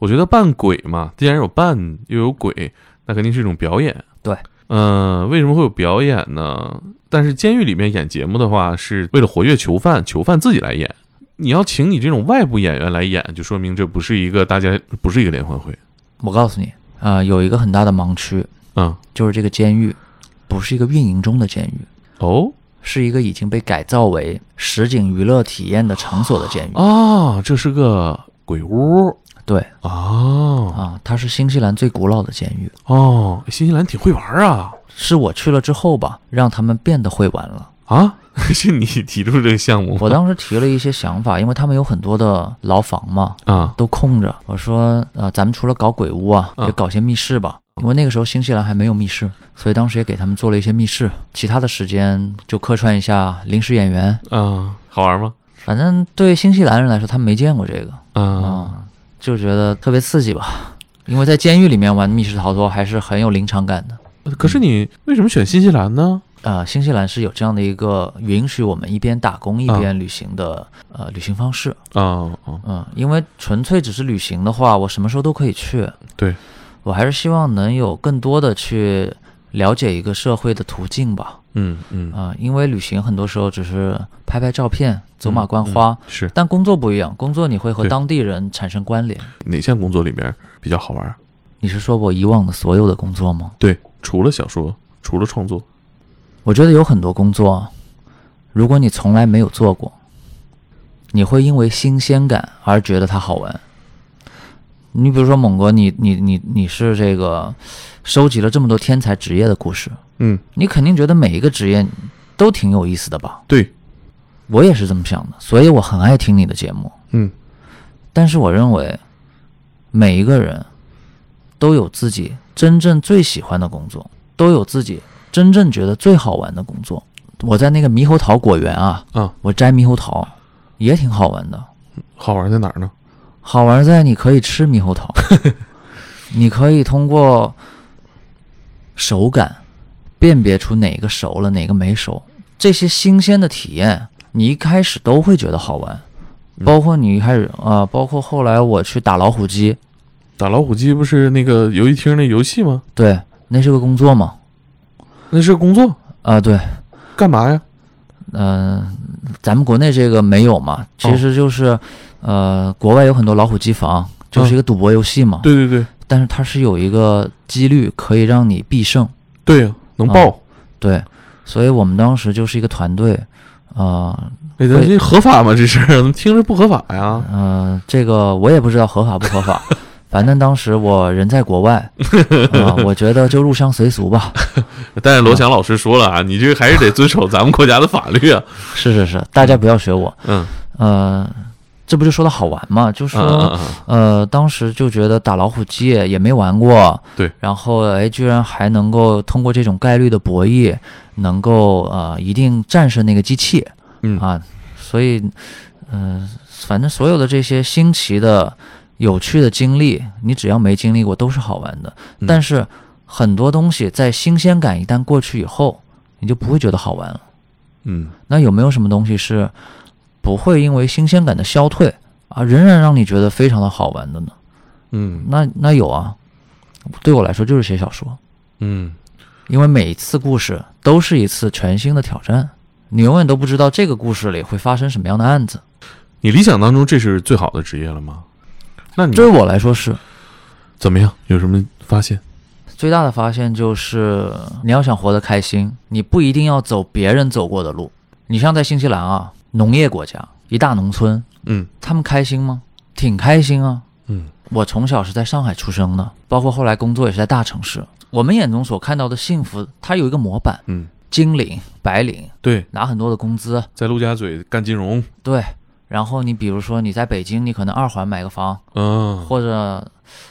我觉得扮鬼嘛，既然有扮又有鬼，那肯定是一种表演。对，嗯、为什么会有表演呢？但是监狱里面演节目的话，是为了活跃囚犯，囚犯自己来演。你要请你这种外部演员来演，就说明这不是一个大家不是一个联欢会。我告诉你啊、有一个很大的盲区，嗯，就是这个监狱不是一个运营中的监狱，哦是一个已经被改造为实景娱乐体验的场所的监狱。啊，这是个鬼屋对啊啊，它是新西兰最古老的监狱，哦，新西兰挺会玩啊是我去了之后吧，让他们变得会玩了。啊！是你提出这个项目？我当时提了一些想法，因为他们有很多的牢房嘛，啊都空着。我说，呃，咱们除了搞鬼屋啊，嗯也搞些密室吧。因为那个时候新西兰还没有密室，所以当时也给他们做了一些密室。其他的时间就客串一下临时演员。啊，好玩吗？反正对新西兰人来说，他们没见过这个啊啊，就觉得特别刺激吧。因为在监狱里面玩密室逃脱还是很有临场感的。可是你为什么选新西兰呢？呃，新西兰是有这样的一个允许我们一边打工一啊边旅行的、呃旅行方式。啊哦，嗯，因为纯粹只是旅行的话，我什么时候都可以去。对，我还是希望能有更多的去了解一个社会的途径吧。嗯嗯，啊、因为旅行很多时候只是拍拍照片、走马观花，嗯是但工作不一样，工作你会和当地人产生关联。哪项工作里面比较好玩？你是说我以往的所有的工作吗？对，除了小说，除了创作，我觉得有很多工作，如果你从来没有做过，你会因为新鲜感而觉得它好玩。你比如说猛哥，你你你你是这个收集了这么多天才职业的故事，嗯，你肯定觉得每一个职业都挺有意思的吧？对，我也是这么想的，所以我很爱听你的节目。嗯但是我认为，每一个人都有自己真正最喜欢的工作，都有自己真正觉得最好玩的工作。我在那个猕猴桃果园啊，啊，我摘猕猴桃也挺好玩的。好玩在哪儿呢？好玩在你可以吃猕猴桃，你可以通过手感辨别出哪个熟了，哪个没熟。这些新鲜的体验，你一开始都会觉得好玩，嗯。包括你一开始啊、包括后来我去打老虎机，打老虎机不是那个游戏厅那游戏吗？对，那是个工作吗，那是工作，啊、对，干嘛呀？嗯、咱们国内这个没有嘛，其实就是，呃，国外有很多老虎机房，就是一个赌博游戏嘛，对对对。但是它是有一个几率可以让你必胜，对呀，能报。对，所以我们当时就是一个团队，呃哎，这这合法吗？这事儿 怎么听着不合法呀？呃，这个我也不知道合法不合法，反正当时我人在国外，啊、我觉得就入乡随俗吧，但是罗翔老师说了啊，你这个还是得遵守咱们国家的法律啊。是是是，大家不要学我，嗯，呃，这不就说的好玩嘛，就说。嗯嗯嗯呃，当时就觉得打老虎机也没玩过，对，然后哎，居然还能够通过这种概率的博弈，能够呃一定战胜那个机器嗯啊，所以，嗯、反正所有的这些新奇的、有趣的经历，你只要没经历过，都是好玩的。嗯但是很多东西在新鲜感一旦过去以后，你就不会觉得好玩了。嗯那有没有什么东西是不会因为新鲜感的消退啊，仍然让你觉得非常的好玩的呢？嗯那那有啊，对我来说就是写小说，嗯因为每一次故事都是一次全新的挑战，你永远都不知道这个故事里会发生什么样的案子。你理想当中这是最好的职业了吗？那你对我来说是怎么样？有什么发现？最大的发现，就是你要想活得开心，你不一定要走别人走过的路。你像在新西兰啊，农业国家，一大农村，嗯他们开心吗？挺开心啊。嗯我从小是在上海出生的，包括后来工作也是在大城市。我们眼中所看到的幸福，它有一个模板：嗯，金领、白领，对，拿很多的工资，在陆家嘴干金融，对。然后你比如说你在北京，你可能二环买个房，嗯或者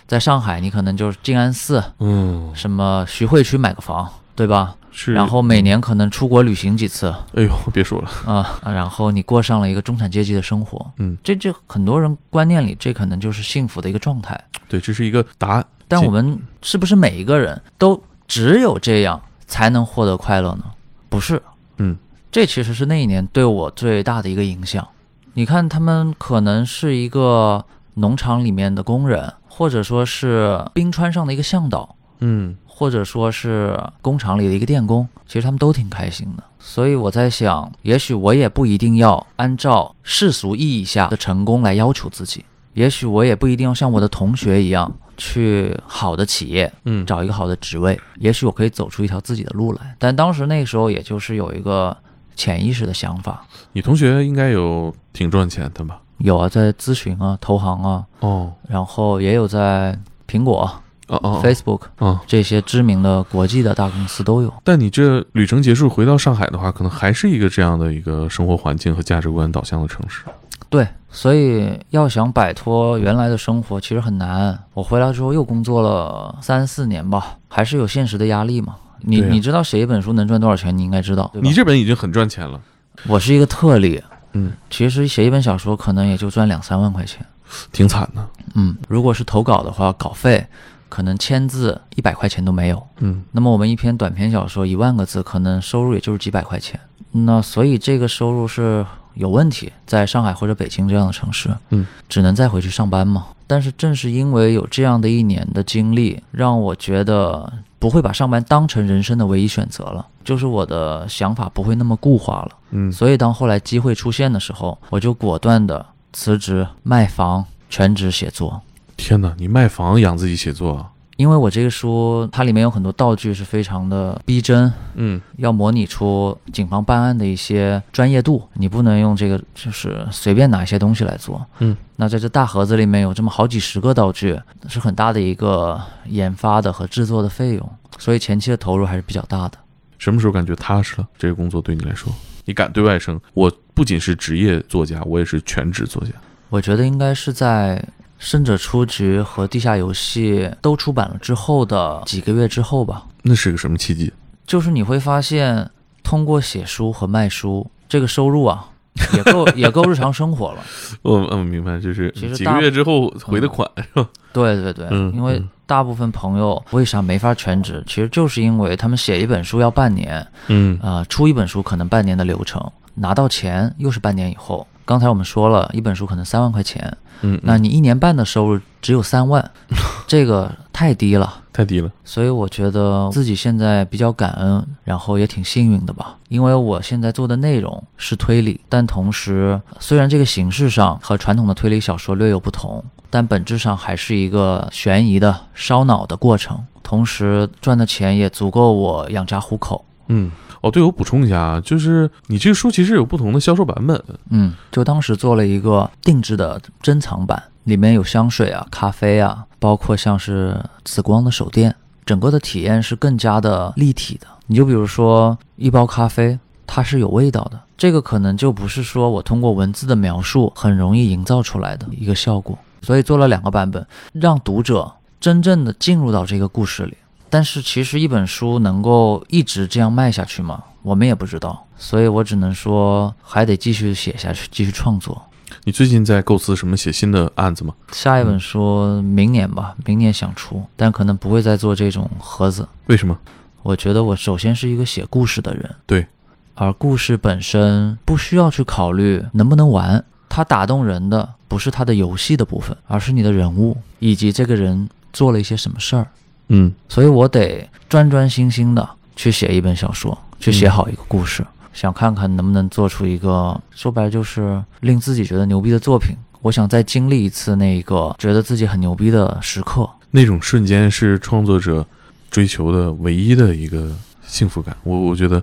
在上海，你可能就是静安寺、嗯，什么徐汇区买个房，对吧？是。然后每年可能出国旅行几次哎呦，别说了，啊、然后你过上了一个中产阶级的生活。嗯，这这很多人观念里，这可能就是幸福的一个状态。对，这是一个答案。但我们是不是每一个人都只有这样才能获得快乐呢？不是，嗯，这其实是那一年对我最大的一个影响。你看，他们可能是一个农场里面的工人，或者说是冰川上的一个向导，嗯。或者说是工厂里的一个电工，其实他们都挺开心的。所以我在想，也许我也不一定要按照世俗意义下的成功来要求自己，也许我也不一定要像我的同学一样去好的企业嗯，找一个好的职位，也许我可以走出一条自己的路来。但当时那个时候，也就是有一个潜意识的想法，你同学应该有挺赚钱的吧？有啊，在咨询啊、投行啊，哦。然后也有在苹果、哦哦 Facebook 啊。这些知名的国际的大公司都有。但你这旅程结束回到上海的话，可能还是一个这样的一个生活环境和价值观导向的城市。对，所以要想摆脱原来的生活，其实很难。我回来之后又工作了三四年吧，还是有现实的压力嘛。你、啊你知道写一本书能赚多少钱？你应该知道。你这本已经很赚钱了。我是一个特例，嗯，其实写一本小说可能也就赚两三万块钱。挺惨的。嗯，如果是投稿的话，稿费可能签字一百块钱都没有。嗯那么我们一篇短篇小说一万个字，可能收入也就是几百块钱。那所以这个收入是有问题，在上海或者北京这样的城市，嗯，只能再回去上班嘛。但是正是因为有这样的一年的经历，让我觉得不会把上班当成人生的唯一选择了，就是我的想法不会那么固化了。嗯，所以当后来机会出现的时候，我就果断的辞职卖房，全职写作。天哪，你卖房养自己写作啊？因为我这个书它里面有很多道具是非常的逼真，嗯要模拟出警方办案的一些专业度，你不能用这个就是随便拿一些东西来做。嗯，那在这大盒子里面有这么好几十个道具，是很大的一个研发的和制作的费用，所以前期的投入还是比较大的。什么时候感觉踏实了？这个工作对你来说，你敢对外称，我不仅是职业作家，我也是全职作家。我觉得应该是在《胜者出局》和《地下游戏》都出版了之后的几个月之后吧。那是个什么契机？就是你会发现，通过写书和卖书，这个收入啊，也够 也够日常生活了。我嗯明白，就是其实几个月之后回的款是吧？对对对，嗯因为嗯大部分朋友为啥没法全职，其实就是因为他们写一本书要半年，嗯啊，出一本书可能半年的流程，拿到钱又是半年以后。刚才我们说了一本书可能三万块钱，嗯，那你一年半的收入只有三万，这个太低了。太低了。所以我觉得自己现在比较感恩，然后也挺幸运的吧。因为我现在做的内容是推理，但同时虽然这个形式上和传统的推理小说略有不同，但本质上还是一个悬疑的烧脑的过程。同时赚的钱也足够我养家糊口。嗯，哦，对，我补充一下啊，就是你这个书其实有不同的销售版本。嗯，就当时做了一个定制的珍藏版，里面有香水啊、咖啡啊，包括像是紫光的手电，整个的体验是更加的立体的。你就比如说一包咖啡，它是有味道的，这个可能就不是说我通过文字的描述很容易营造出来的一个效果。所以做了两个版本，让读者真正的进入到这个故事里。但是其实一本书能够一直这样卖下去吗？我们也不知道，所以我只能说还得继续写下去，继续创作。你最近在构思什么写新的案子吗？下一本书明年吧，明年想出，但可能不会再做这种盒子。为什么？我觉得我首先是一个写故事的人，对，而故事本身不需要去考虑能不能玩，它打动人的不是它的游戏的部分，而是你的人物以及这个人做了一些什么事儿。嗯所以我得专专心心的去写一本小说，去写好一个故事，想看看能不能做出一个说白了就是令自己觉得牛逼的作品。我想再经历一次那个觉得自己很牛逼的时刻。那种瞬间是创作者追求的唯一的一个幸福感。我我觉得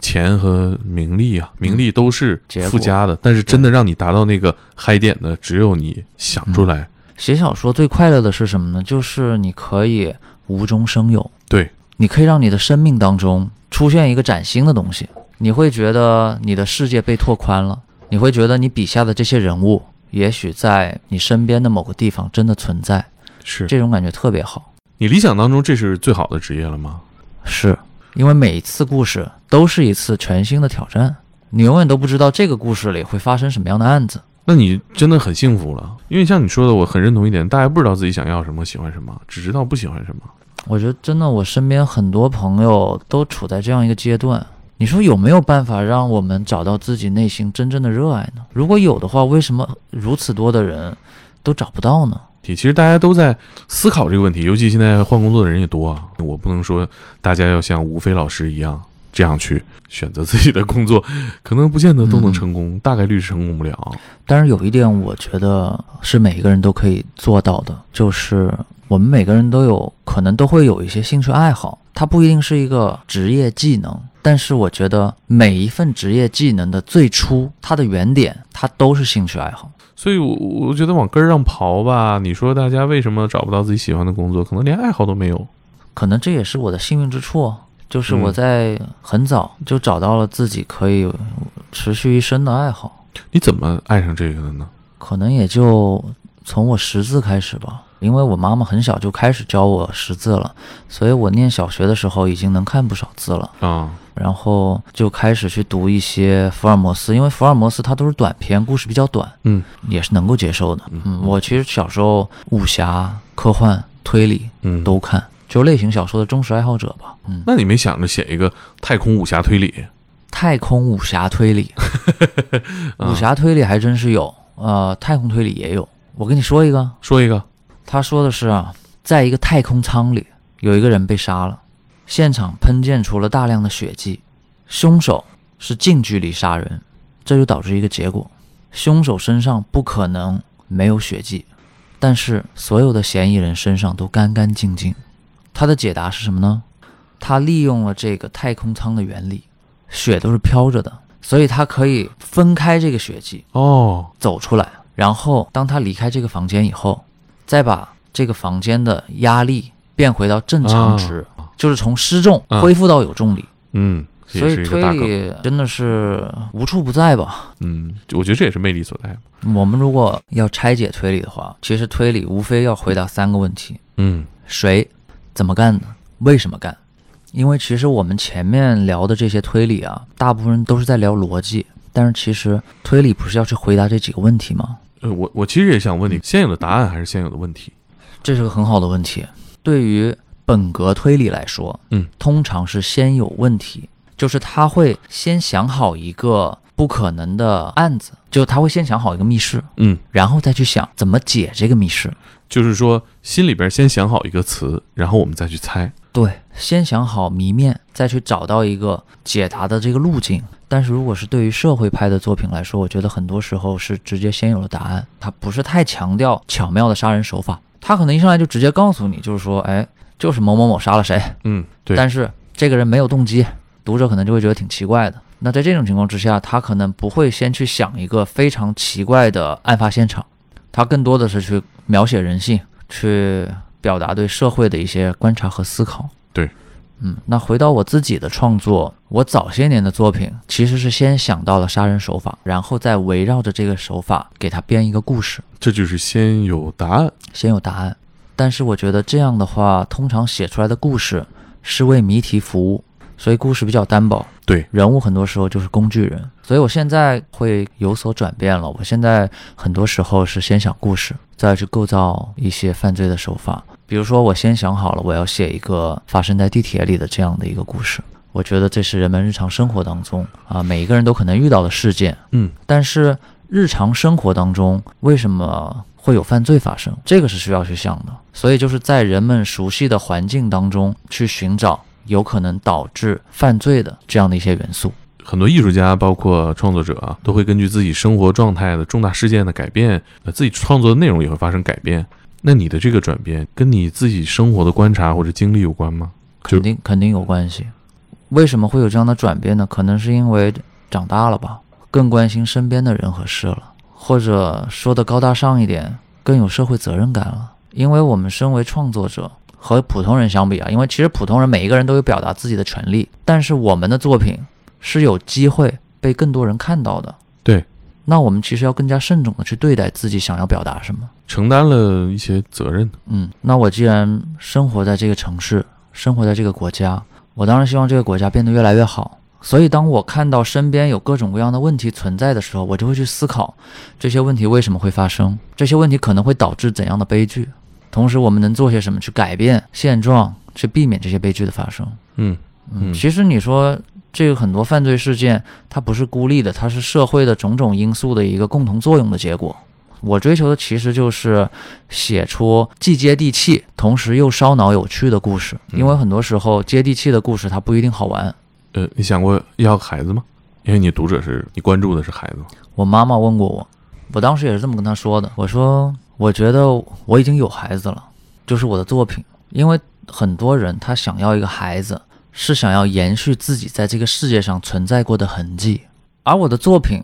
钱和名利啊，名利都是附加的，但是真的让你达到那个嗨点的，只有你想出来。写小说最快乐的是什么呢？就是你可以无中生有，对，你可以让你的生命当中出现一个崭新的东西，你会觉得你的世界被拓宽了，你会觉得你笔下的这些人物，也许在你身边的某个地方真的存在，是这种感觉特别好。你理想当中这是最好的职业了吗？是因为每一次故事都是一次全新的挑战，你永远都不知道这个故事里会发生什么样的案子。那你真的很幸福了，因为像你说的，我很认同一点，大家不知道自己想要什么、喜欢什么，只知道不喜欢什么。我觉得真的，我身边很多朋友都处在这样一个阶段。你说有没有办法让我们找到自己内心真正的热爱呢？如果有的话，为什么如此多的人都找不到呢？其实大家都在思考这个问题，尤其现在换工作的人也多啊。我不能说大家要像吴飞老师一样这样去选择自己的工作，可能不见得都能成功，大概率是成功不了。但是有一点，我觉得是每一个人都可以做到的，就是我们每个人都有可能都会有一些兴趣爱好，它不一定是一个职业技能，但是我觉得每一份职业技能的最初，它的原点，它都是兴趣爱好。所以我，我觉得往根儿上刨吧。你说大家为什么找不到自己喜欢的工作？可能连爱好都没有。可能这也是我的幸运之处，就是我嗯在很早就找到了自己可以持续一生的爱好。你怎么爱上这个的呢？可能也就从我识字开始吧，因为我妈妈很小就开始教我识字了，所以我念小学的时候已经能看不少字了。啊，然后就开始去读一些福尔摩斯，因为福尔摩斯它都是短篇，故事比较短，嗯也是能够接受的。嗯嗯，我其实小时候武侠、科幻、推理嗯，都看，就类型小说的忠实爱好者吧。嗯，那你没想着写一个太空武侠推理？太空武侠推理，啊武侠推理还真是有，呃，太空推理也有。我跟你说一个，说一个，他说的是啊，在一个太空舱里，有一个人被杀了，现场喷溅出了大量的血迹，凶手是近距离杀人，这就导致一个结果：凶手身上不可能没有血迹，但是所有的嫌疑人身上都干干净净。他的解答是什么呢？他利用了这个太空舱的原理，血都是飘着的，所以他可以分开这个血迹，哦，走出来，然后当他离开这个房间以后，再把这个房间的压力变回到正常值，就是从失重啊恢复到有重力。嗯，所以推。理真的是无处不在吧？嗯，我觉得这也是魅力所在。我们如果要拆解推理的话，其实推理无非要回答三个问题：嗯谁、怎么干的、为什么干。因为其实我们前面聊的这些推理啊，大部分人都是在聊逻辑，但是其实推理不是要去回答这几个问题吗？呃，我我其实也想问你，现有的答案还是现有的问题？这是个很好的问题。对于本格推理来说，嗯，通常是先有问题，就是他会先想好一个不可能的案子，就他会先想好一个密室，嗯，然后再去想怎么解这个密室。就是说心里边先想好一个词，然后我们再去猜。对，先想好谜面，再去找到一个解答的这个路径。但是如果是对于社会派的作品来说，我觉得很多时候是直接先有了答案，它不是太强调巧妙的杀人手法，他可能一上来就直接告诉你，就是说，哎，就是某某某杀了谁，嗯，对。但是这个人没有动机，读者可能就会觉得挺奇怪的。那在这种情况之下，他可能不会先去想一个非常奇怪的案发现场，他更多的是去描写人性，去表达对社会的一些观察和思考。对，嗯，那回到我自己的创作，我早些年的作品其实是先想到了杀人手法，然后再围绕着这个手法给他编一个故事，这就是先有答案。先有答案。但是我觉得这样的话，通常写出来的故事是为谜题服务，所以故事比较单薄。对，人物很多时候就是工具人，所以我现在会有所转变了。我现在很多时候是先想故事，再去构造一些犯罪的手法。比如说，我先想好了我要写一个发生在地铁里的这样的一个故事，我觉得这是人们日常生活当中啊每一个人都可能遇到的事件。嗯，但是日常生活当中为什么会有犯罪发生？这个是需要去想的。所以就是在人们熟悉的环境当中去寻找有可能导致犯罪的这样的一些元素。很多艺术家，包括创作者啊，都会根据自己生活状态的重大事件的改变，呃，自己创作的内容也会发生改变。那你的这个转变跟你自己生活的观察或者经历有关吗？肯定肯定有关系。为什么会有这样的转变呢？可能是因为长大了吧，更关心身边的人和事了，或者说的高大上一点，更有社会责任感了。因为我们身为创作者，和普通人相比啊，因为其实普通人每一个人都有表达自己的权利，但是我们的作品是有机会被更多人看到的。对，那我们其实要更加慎重的去对待自己想要表达什么。承担了一些责任。嗯，那我既然生活在这个城市，生活在这个国家，我当然希望这个国家变得越来越好。所以，当我看到身边有各种各样的问题存在的时候，我就会去思考这些问题为什么会发生，这些问题可能会导致怎样的悲剧，同时我们能做些什么去改变现状，去避免这些悲剧的发生。嗯嗯，嗯其实你说这个很多犯罪事件，它不是孤立的，它是社会的种种因素的一个共同作用的结果。我追求的其实就是写出既接地气，同时又烧脑有趣的故事。嗯因为很多时候接地气的故事它不一定好玩。呃，你想过要个孩子吗？因为你读者是你关注的是孩子嘛。我妈妈问过我，我当时也是这么跟她说的。我说，我觉得我已经有孩子了，就是我的作品。因为很多人他想要一个孩子，是想要延续自己在这个世界上存在过的痕迹，而我的作品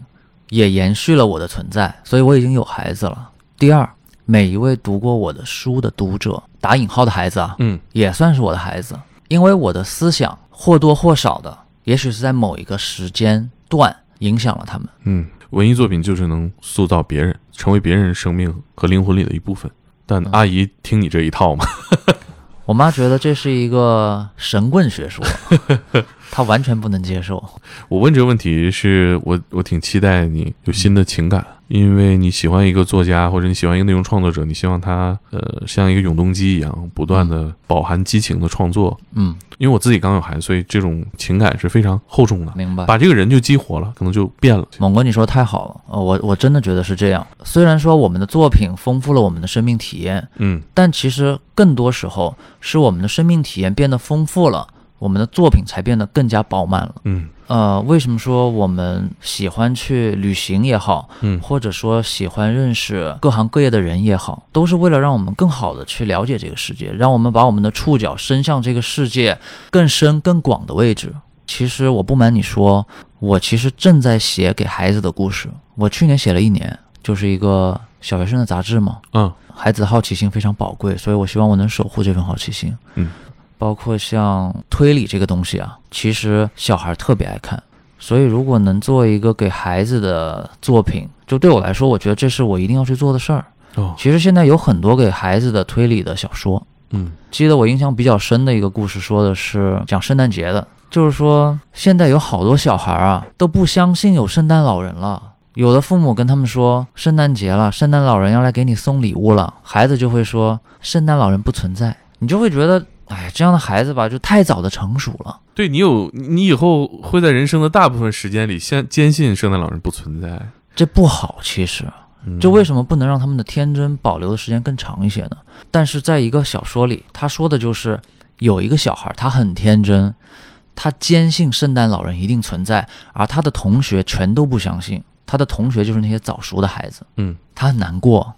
也延续了我的存在，所以我已经有孩子了。第二，每一位读过我的书的读者，打引号的孩子啊，嗯也算是我的孩子，因为我的思想或多或少的，也许是在某一个时间段影响了他们。嗯，文艺作品就是能塑造别人，成为别人生命和灵魂里的一部分。但嗯阿姨听你这一套嘛，我妈觉得这是一个神棍学说，她完全不能接受。我问这个问题是我我挺期待你有新的情感，因为你喜欢一个作家或者你喜欢一个内容创作者，你希望他呃像一个永动机一样，不断的饱含激情的创作。嗯，因为我自己刚有孩子，所以这种情感是非常厚重的，明白。把这个人就激活了，可能就变了。猛哥，你说太好了，呃，我我真的觉得是这样。虽然说我们的作品丰富了我们的生命体验，嗯但其实更多时候是我们的生命体验变得丰富了，我们的作品才变得更加饱满了。嗯呃，为什么说我们喜欢去旅行也好，嗯或者说喜欢认识各行各业的人也好，都是为了让我们更好的去了解这个世界，让我们把我们的触角伸向这个世界更深更广的位置。其实我不瞒你说，我其实正在写给孩子的故事。我去年写了一年，就是一个小学生的杂志嘛。嗯孩子的好奇心非常宝贵，所以我希望我能守护这份好奇心。嗯，包括像推理这个东西啊，其实小孩特别爱看，所以如果能做一个给孩子的作品，就对我来说，我觉得这是我一定要去做的事儿。哦。其实现在有很多给孩子的推理的小说，嗯。记得我印象比较深的一个故事，说的是讲圣诞节的，就是说现在有好多小孩啊都不相信有圣诞老人了。有的父母跟他们说圣诞节了，圣诞老人要来给你送礼物了，孩子就会说圣诞老人不存在，你就会觉得，哎，这样的孩子吧，就太早的成熟了。对你有你以后会在人生的大部分时间里先坚信圣诞老人不存在，这不好，其实。这为什么不能让他们的天真保留的时间更长一些呢？但是在一个小说里，他说的就是有一个小孩，他很天真，他坚信圣诞老人一定存在，而他的同学全都不相信。他的同学就是那些早熟的孩子，嗯他很难过，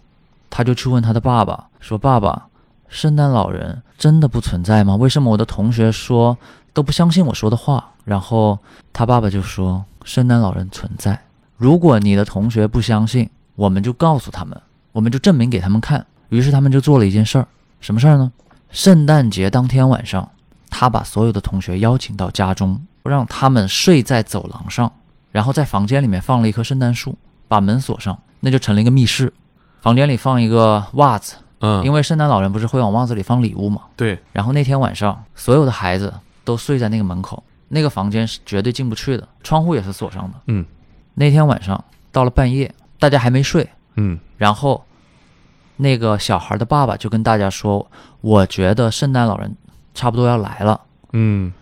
他就去问他的爸爸说：“爸爸，圣诞老人真的不存在吗？为什么我的同学说都不相信我说的话？”然后他爸爸就说：“圣诞老人存在。如果你的同学不相信，我们就告诉他们，我们就证明给他们看。”于是他们就做了一件事儿，什么事儿呢？圣诞节当天晚上，他把所有的同学邀请到家中，让他们睡在走廊上，然后在房间里面放了一棵圣诞树，把门锁上，那就成了一个密室。房间里放一个袜子，嗯，因为圣诞老人不是会往袜子里放礼物嘛？对，然后那天晚上，所有的孩子都睡在那个门口，那个房间是绝对进不去的，窗户也是锁上的。嗯那天晚上到了半夜，大家还没睡，嗯然后那个小孩的爸爸就跟大家说：“我觉得圣诞老人差不多要来了，嗯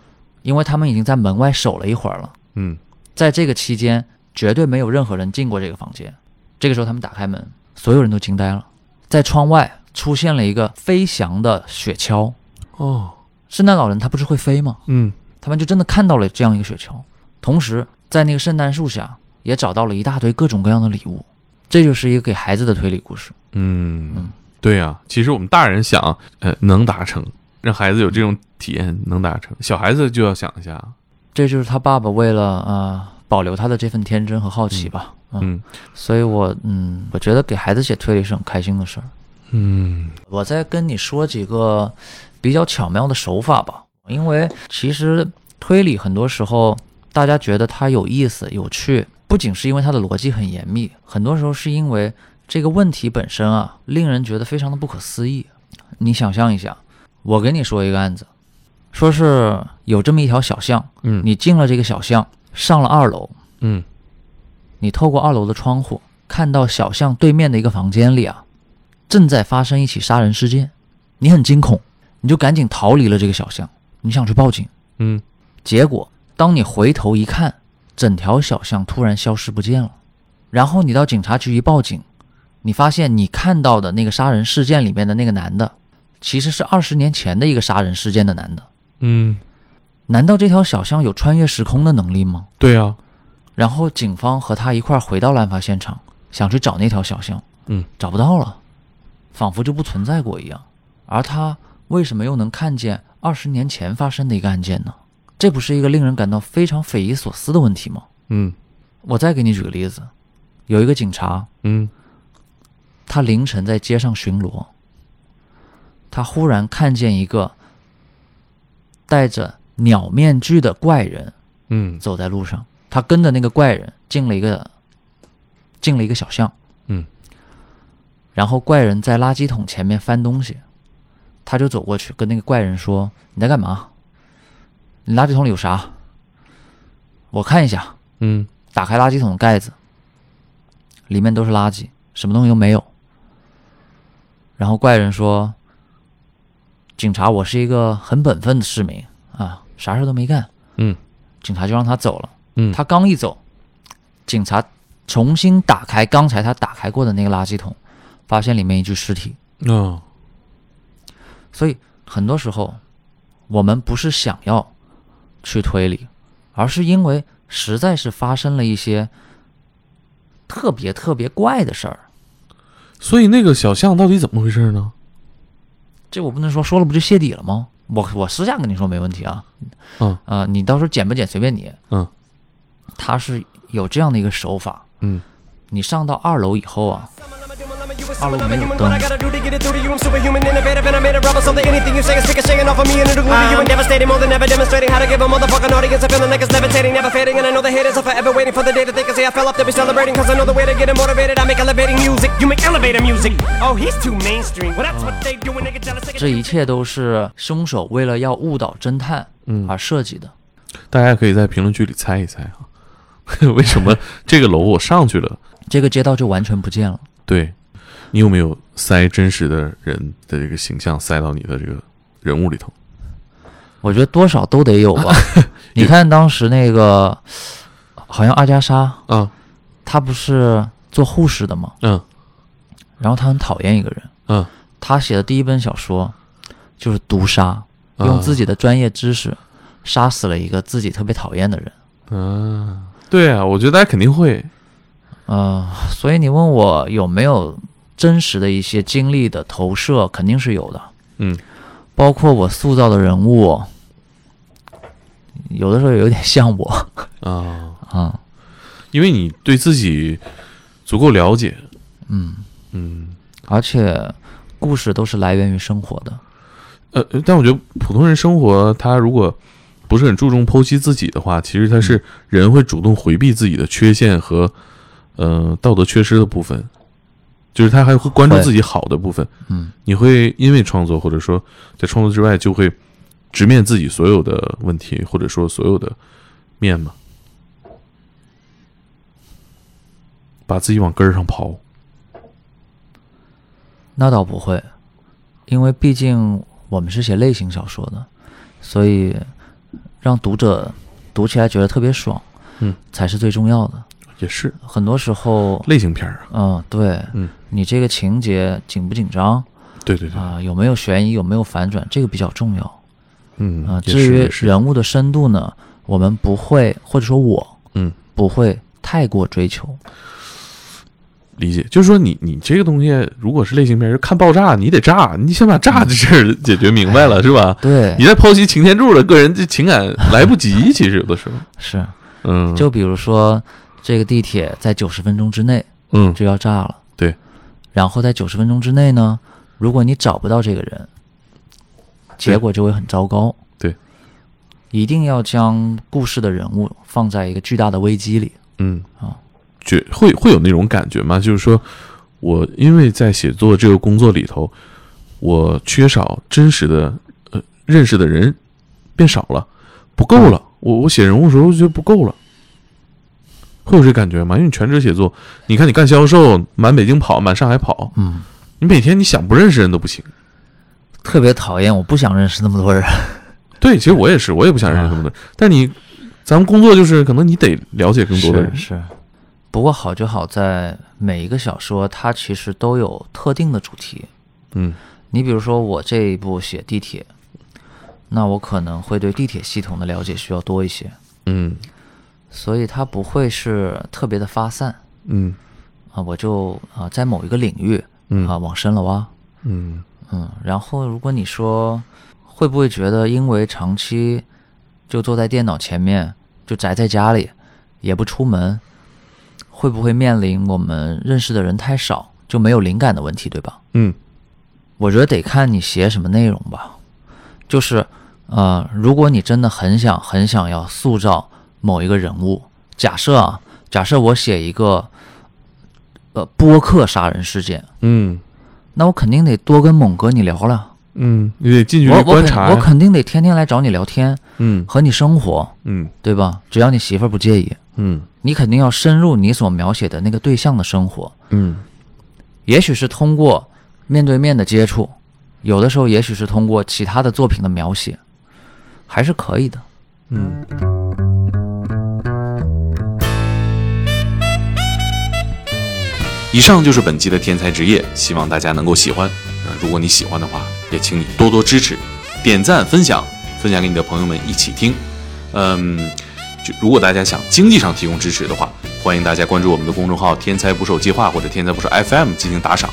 因为他们已经在门外守了一会儿了。嗯在这个期间，绝对没有任何人进过这个房间。这个时候，他们打开门，所有人都惊呆了，在窗外出现了一个飞翔的雪橇。哦，圣诞老人他不是会飞吗？嗯他们就真的看到了这样一个雪橇，同时在那个圣诞树下也找到了一大堆各种各样的礼物。这就是一个给孩子的推理故事。嗯嗯，对呀、其实我们大人想，呃，能达成，让孩子有这种体验能达成，小孩子就要想一下，这就是他爸爸为了呃保留他的这份天真和好奇吧。嗯，嗯所以我嗯，我觉得给孩子写推理是很开心的事儿。嗯。我再跟你说几个比较巧妙的手法吧，因为其实推理很多时候大家觉得它有意思、有趣，不仅是因为它的逻辑很严密，很多时候是因为这个问题本身啊，令人觉得非常的不可思议。你想象一下，我给你说一个案子，说是有这么一条小巷，嗯。你进了这个小巷，上了二楼，嗯。你透过二楼的窗户看到小巷对面的一个房间里啊，正在发生一起杀人事件，你很惊恐，你就赶紧逃离了这个小巷，你想去报警，嗯。结果当你回头一看，整条小巷突然消失不见了，然后你到警察局一报警，你发现你看到的那个杀人事件里面的那个男的，其实是二十年前的一个杀人事件的男的，嗯，难道这条小巷有穿越时空的能力吗？对啊、然后警方和他一块儿回到了案发现场，想去找那条小巷，嗯，找不到了，仿佛就不存在过一样。而他为什么又能看见二十年前发生的一个案件呢？这不是一个令人感到非常匪夷所思的问题吗？嗯我再给你举个例子，有一个警察，嗯他凌晨在街上巡逻，他忽然看见一个戴着鸟面具的怪人嗯走在路上，他跟着那个怪人进了一个进了一个小巷，嗯，然后怪人在垃圾桶前面翻东西，他就走过去跟那个怪人说：“你在干嘛？你垃圾桶里有啥？我看一下。”嗯打开垃圾桶的盖子，里面都是垃圾，什么东西都没有。然后怪人说：“警察，我是一个很本分的市民啊，啥事都没干。”嗯警察就让他走了。嗯，他刚一走，警察重新打开刚才他打开过的那个垃圾桶，发现里面一具尸体。嗯，所以很多时候，我们不是想要去推理，而是因为实在是发生了一些特别特别怪的事儿。所以那个小象到底怎么回事呢？这我不能说说了不就泄底了吗？我我私下跟你说没问题啊。嗯呃，你到时候剪不剪随便你。嗯，他是有这样的一个手法，嗯你上到二楼以后啊，二楼没有灯。这一切都是凶手为了要误导侦探，而设计的、大家可以在评论区里猜一猜啊，为什么这个楼我上去了，这个街道就完全不见了？对，你有没有塞真实的人的这个形象塞到你的这个人物里头？我觉得多少都得有吧。你看当时那个，好像阿加莎，啊，她不是做护士的吗？嗯然后她很讨厌一个人，嗯，她写的第一本小说就是毒杀，用啊自己的专业知识杀死了一个自己特别讨厌的人。嗯，对啊，我觉得大家肯定会。呃，所以你问我有没有真实的一些经历的投射，肯定是有的。嗯，包括我塑造的人物，有的时候有点像我。啊，啊。因为你对自己足够了解，嗯，嗯，而且故事都是来源于生活的。呃，呃但我觉得普通人生活，他如果不是很注重剖析自己的话，其实他是人会主动回避自己的缺陷和呃道德缺失的部分，就是他还会关注自己好的部分。嗯，你会因为创作，或者说在创作之外，就会直面自己所有的问题，或者说所有的面嘛，把自己往根儿上刨。那倒不会，因为毕竟我们是写类型小说的，所以让读者读起来觉得特别爽，嗯，才是最重要的。也是。很多时候，类型片儿啊，嗯，对，嗯，你这个情节紧不紧张？对对对，啊、有没有悬疑，有没有反转，这个比较重要。嗯啊、也至于人物的深度呢，我们不会，或者说我嗯。不会太过追求。理解，就是说你你这个东西，如果是类型片，就看爆炸，你得炸，你先把炸的事儿解决明白了，是吧？对。你，在剖析擎天柱的个人这情感来不及，其实有的时候，是，嗯，就比如说这个地铁在九十分钟之内嗯就要炸了。对，然后在九十分钟之内呢，如果你找不到这个人，结果就会很糟糕。对，一定要将故事的人物放在一个巨大的危机里。嗯啊，觉会会有那种感觉吗？就是说我因为在写作这个工作里头，我缺少真实的呃认识的人变少了，不够了。我我写人物的时候，我觉得不够了。会有这感觉吗？因为你全职写作，你看你干销售，满北京跑，满上海跑，嗯，你每天你想不认识人都不行。特别讨厌，我不想认识那么多人。对，其实我也是，我也不想认识那么多人。但你，咱们工作就是可能你得了解更多的人。是是。不过好就好在每一个小说它其实都有特定的主题。嗯你比如说我这一部写地铁，那我可能会对地铁系统的了解需要多一些，嗯所以它不会是特别的发散。嗯。啊，我就啊在某一个领域嗯。啊往深了挖，嗯。嗯，然后如果你说会不会觉得因为长期就坐在电脑前面，就宅在家里，也不出门，会不会面临我们认识的人太少，就没有灵感的问题，对吧？嗯。我觉得得看你写什么内容吧。就是，呃，如果你真的很想很想要塑造某一个人物，假设啊，假设我写一个，呃，播客杀人事件，嗯。那我肯定得多跟猛哥你聊了，嗯，你得进去我观察呀。我肯定得天天来找你聊天，嗯。和你生活，嗯。对吧？只要你媳妇儿不介意，嗯。你肯定要深入你所描写的那个对象的生活，嗯。也许是通过面对面的接触，有的时候也许是通过其他的作品的描写，还是可以的。嗯。以上就是本期的天才职业，希望大家能够喜欢。如果你喜欢的话，也请你多多支持，点赞、分享，分享给你的朋友们一起听。嗯，就如果大家想经济上提供支持的话，欢迎大家关注我们的公众号“天才捕手计划”或者“天才捕手 FM” 进行打赏，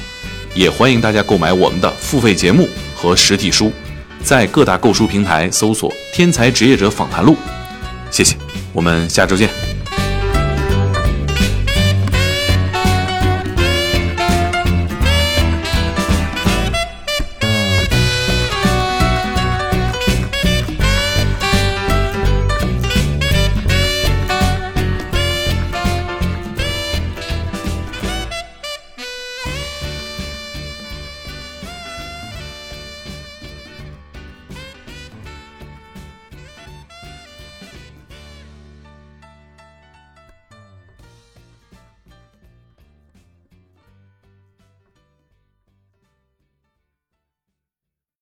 也欢迎大家购买我们的付费节目和实体书，在各大购书平台搜索“天才职业者访谈录”。谢谢，我们下周见。